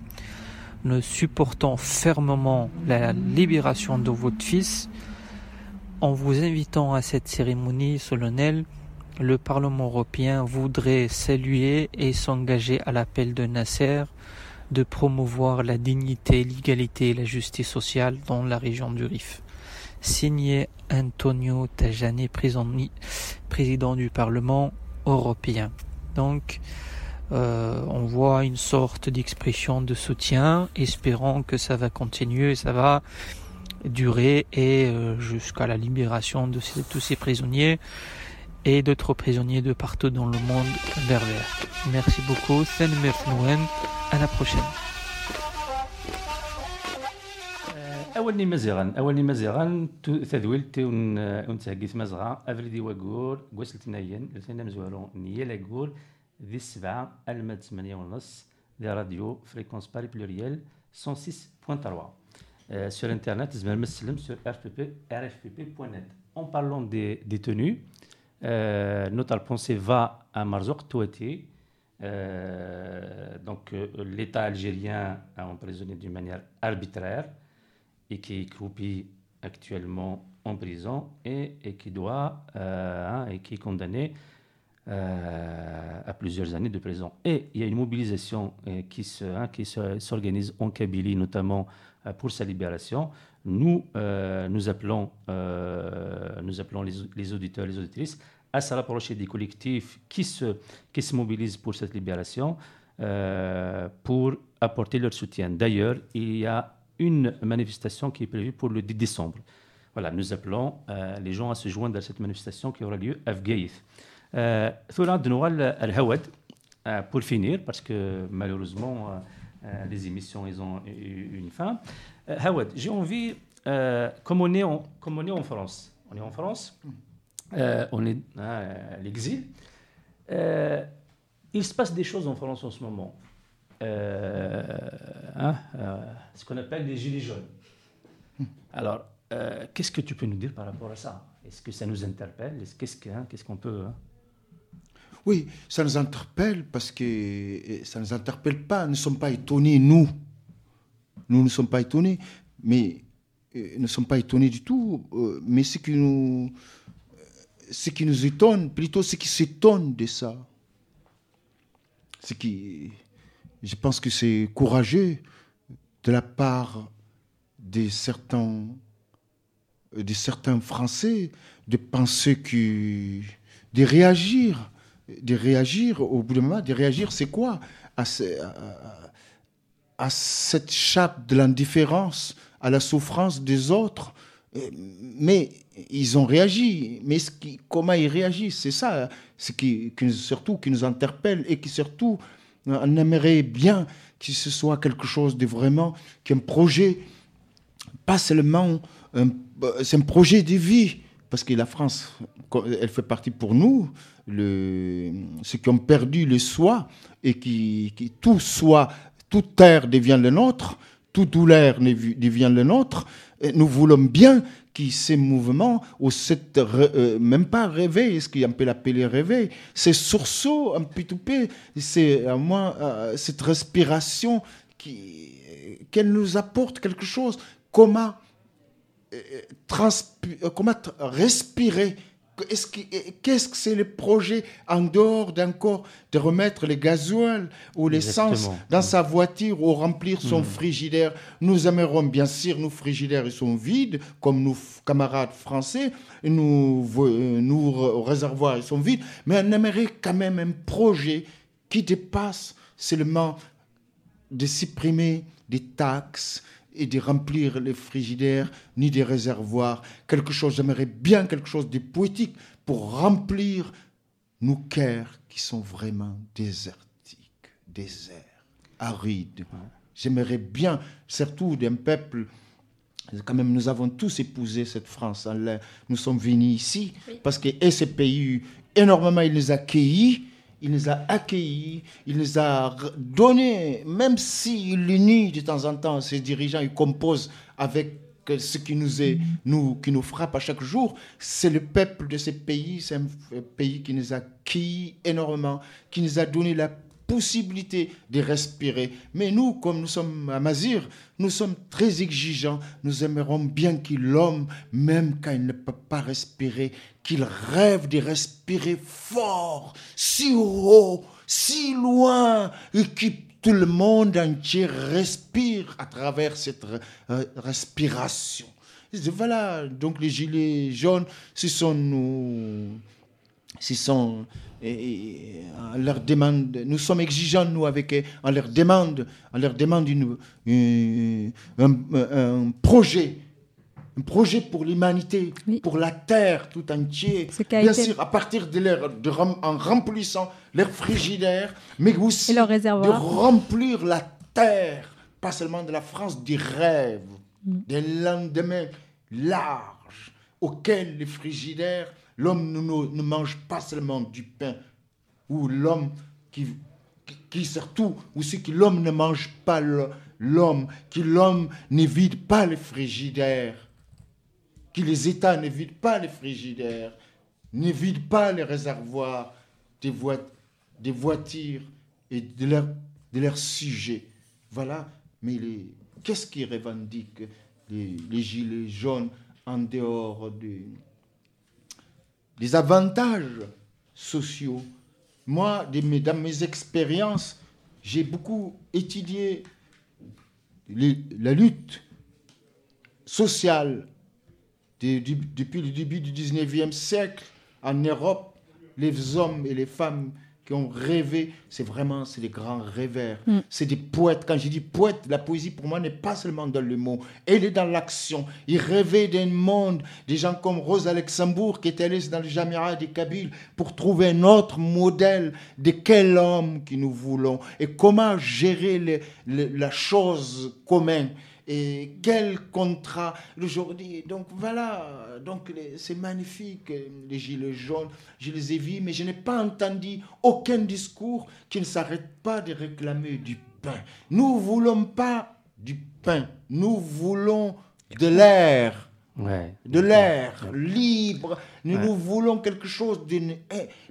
Nous supportons fermement la libération de votre fils. En vous invitant à cette cérémonie solennelle, le Parlement européen voudrait saluer et s'engager à l'appel de Nasser de promouvoir la dignité, l'égalité et la justice sociale dans la région du Rif. Signé Antonio Tajani, président du Parlement européen. Donc, euh, on voit une sorte d'expression de soutien, espérant que ça va continuer, ça va durer et euh, jusqu'à la libération de tous ces prisonniers et d'autres prisonniers de partout dans le monde vers Merci beaucoup. À la prochaine. اولني مزيغان اولني مزيغان تذويل تون انتهجيت مزغا افريدي وقور قوسلت ناين لسنا مزوالو نيا لاقور ذي السبعة الماد ثمانية ونص دي راديو فريكونس باري بلوريال 106.3 sur internet زمان مسلم sur rpp rfpp.net en parlant des détenus euh, notre pensée va à Marzouk Touati Euh, donc euh, l'État algérien a emprisonné d'une manière arbitraire et qui est croupi actuellement en prison et, qui doit euh, hein, et qui est condamné à plusieurs années de prison. Et il y a une mobilisation qui se, hein, qui s'organise en Kabylie, notamment pour sa libération. Nous, nous appelons, nous appelons les, les auditeurs, les auditrices à se rapprocher des collectifs qui se, qui se mobilisent pour cette libération euh, pour apporter leur soutien. D'ailleurs, il y a une manifestation qui est prévue pour le 10 décembre. Voilà, nous appelons euh, les gens à se joindre à cette manifestation qui aura lieu à Fgaïth. Euh, pour finir, parce que malheureusement, les émissions ils ont eu une fin. Hawad, j'ai envie, comme, on est en, comme on est en France, on est en France, euh, on est à l'exil. Euh, il se passe des choses en France en ce moment. euh, hein, euh, ce qu'on appelle les gilets jaunes. Alors, euh, qu'est-ce que tu peux nous dire par rapport à ça? Est-ce que ça nous interpelle? Est-ce- Qu'est-ce que- hein, qu'est-ce qu'on peut... hein? Oui, ça nous interpelle parce que euh, ça ne nous interpelle pas. Nous ne sommes pas étonnés, nous. Nous ne sommes pas étonnés, mais euh, nous ne sommes pas étonnés du tout. euh, mais ce qui nous, euh, ce qui nous étonne, plutôt ce qui s'étonne de ça, ce qui, je pense que c'est courageux de la part de certains, de certains Français de penser que, de réagir de réagir au bout d'un moment, de réagir, c'est quoi? À, ce- à- à cette chape de l'indifférence, à la souffrance des autres. Mais ils ont réagi. Mais comment ils réagissent, c'est ça, ce qui, surtout qui nous interpelle et qui surtout, on aimerait bien que ce soit quelque chose de vraiment, qu'un projet, pas seulement, c'est un projet de vie, parce que la France, elle fait partie pour nous, le, ceux qui ont perdu le soi, et qui, qui tout soi, toute terre devient le nôtre, toute douleur devient le nôtre. Nous voulons bien que ces mouvements, ou cette, euh, même pas réveil, ce qu'on peut l'appeler réveil, ces sursauts un petit peu, c'est à moi euh, cette respiration qui, qu'elle nous apporte quelque chose. Comment euh, euh, comment respirer Est-ce que- Qu'est-ce que c'est le projet en dehors d'encore de remettre le gasoil ou l'essence dans sa voiture ou remplir son frigidaire? Nous aimerons bien sûr, nos frigidaires ils sont vides, comme nos camarades français, nos, euh, nos réservoirs ils sont vides, mais on aimerait quand même un projet qui dépasse seulement de supprimer des taxes et de remplir les frigidaires ni des réservoirs. Quelque chose, j'aimerais bien quelque chose de poétique pour remplir nos cœurs qui sont vraiment désertiques, déserts, arides. J'aimerais bien, surtout d'un peuple quand même, nous avons tous épousé cette France. Elle- Nous sommes venus ici parce que et ce pays, énormément, il nous a accueillis. Il nous a accueillis, il nous a donné, même s'il unit de temps en temps, ses dirigeants, ils composent avec euh, ce qui nous, est, nous, qui nous frappe à chaque jour, c'est le peuple de ce pays, c'est un pays qui nous a accueillis énormément, qui nous a donné la possibilité de respirer. Mais nous, comme nous sommes à Mazir, nous sommes très exigeants. Nous aimerons bien que l'homme, même quand il ne peut pas respirer, qu'il rêve de respirer fort, si haut, si loin, et que tout le monde entier respire à travers cette euh, respiration. Voilà, donc les gilets jaunes, ce sont nous ce sont et- et on leur demande nous sommes exigeants nous avec eux on leur demande on leur demande une, une- un, un projet un projet pour l'humanité Oui. pour la terre tout entière. Bien été- sûr à partir de leur de rem- en remplissant leur frigidaire mais aussi leur de remplir la terre pas seulement de la France des rêves des lendemains larges auxquels les frigidaires l'homme ne, mange pas seulement du pain ou l'homme qui, qui, qui surtout aussi que l'homme ne mange pas l'homme que l'homme ne vide pas les frigidaires que les États ne vident pas les frigidaires, ne vident pas les réservoirs des, voi- des voitures et de leurs de leurs sujets. Voilà, mais qu'est-ce qu'ils revendiquent les, les gilets jaunes en dehors des, des avantages sociaux. Moi, dans mes expériences, j'ai beaucoup étudié les- la lutte sociale depuis le début du 19e siècle en Europe, les hommes et les femmes qui ont rêvé, c'est vraiment c'est des grands rêveurs. Mm. C'est des poètes. Quand je dis poète, la poésie pour moi n'est pas seulement dans le mot, elle est dans l'action. Ils rêvaient d'un monde, des gens comme Rose Luxembourg qui est allée dans le Jamira des Kabyles pour trouver un autre modèle de quel homme que nous voulons et comment gérer le- le- la chose commune et quel contrat aujourd'hui. Donc voilà, donc c'est magnifique, les gilets jaunes, je les ai vus, mais je n'ai pas entendu aucun discours qui ne s'arrête pas de réclamer du pain. Nous voulons pas du pain. Nous voulons de l'air. Ouais. De l'air libre. Nous, Ouais. nous voulons quelque chose d'une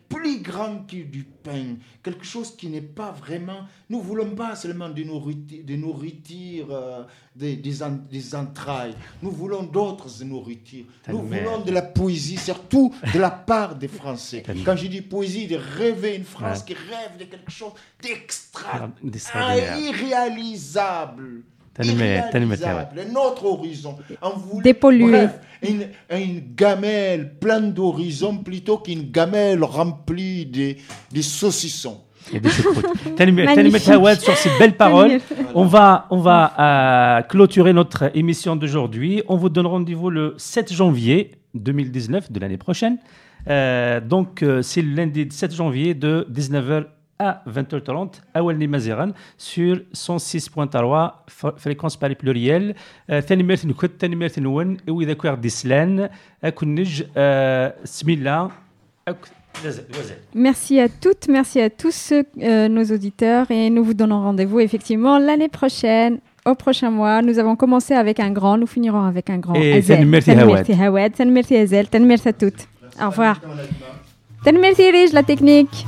plus grand que du pain. Quelque chose qui n'est pas vraiment. Nous voulons pas seulement de nourriture, de nourriture euh, des, des, en- des entrailles. Nous voulons d'autres nourritures. Nous voulons de la poésie, surtout de la part des Français. Quand je dis poésie, de rêver une France Ouais. qui rêve de quelque chose d'extra, D'extraordinaire. ah, irréalisable. Irréalisable. Un autre horizon. On voulait- Dépollué. Bref, une, une gamelle pleine d'horizons plutôt qu'une gamelle remplie de, de saucissons. Il y a des choucroutes. (laughs) Sur ces belles paroles, on va, on va euh, clôturer notre émission d'aujourd'hui. On vous donne rendez-vous le 7 janvier 2019 de l'année prochaine. Euh, donc, euh, c'est le lundi 7 janvier de 19h à 20h30 à Walni Mazeran sur 106.3 f- fréquence Paris pluriel. Tinkout, Tanimir Tinwen, et oui, d'accord, d'Islan, Akunij, euh, Smilla, Ak- Wazal, Wazal. Merci à toutes, merci à tous euh, nos auditeurs et nous vous donnons rendez-vous effectivement l'année prochaine, au prochain mois. Nous avons commencé avec un grand, nous finirons avec un grand. Et Tanmerti à toutes. Au revoir. Tanmerti Rij, la technique.